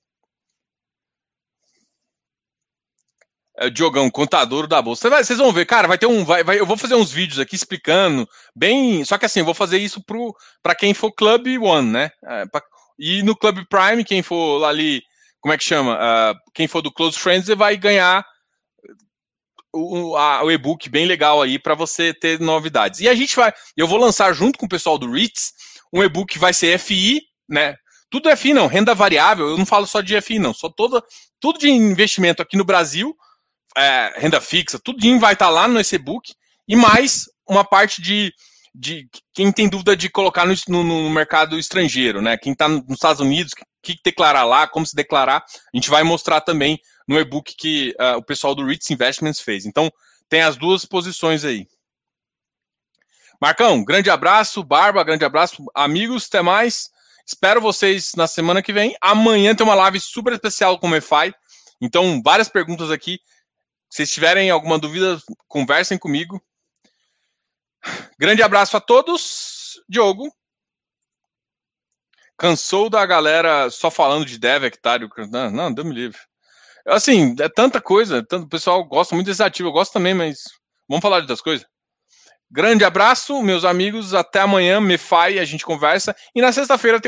É, Diogão, contador da bolsa. Vocês vão ver, cara, vai ter um. Vai, vai, eu vou fazer uns vídeos aqui explicando bem. Só que assim, eu vou fazer isso para quem for Club One, né? É, pra, e no Club Prime, quem for ali, como é que chama? Uh, quem for do Close Friends, vai ganhar o, o e-book bem legal aí para você ter novidades. E a gente vai. Eu vou lançar junto com o pessoal do REITs um e-book que vai ser FI, né? Tudo FI, não, renda variável, eu não falo só de FI, não, só toda, tudo de investimento aqui no Brasil é, renda fixa, tudinho vai estar tá lá no e-book e mais uma parte de, de quem tem dúvida de colocar no, no, no mercado estrangeiro, né? Quem está nos Estados Unidos, o que, que declarar lá, como se declarar, a gente vai mostrar também no e-book que uh, o pessoal do Ritz Investments fez. Então, tem as duas posições aí. Marcão, grande abraço. Barba, grande abraço. Amigos, até mais. Espero vocês na semana que vem. Amanhã tem uma live super especial com o MeFi. Então, várias perguntas aqui. Se tiverem alguma dúvida, conversem comigo. Grande abraço a todos. Diogo. Cansou da galera só falando de dev hectare? Não, não, deu me livre. Assim, é tanta coisa. Tanto, o pessoal gosta muito desse ativo. Eu gosto também, mas vamos falar de outras coisas. Grande abraço, meus amigos. Até amanhã, MeFi, a gente conversa. E na sexta-feira tem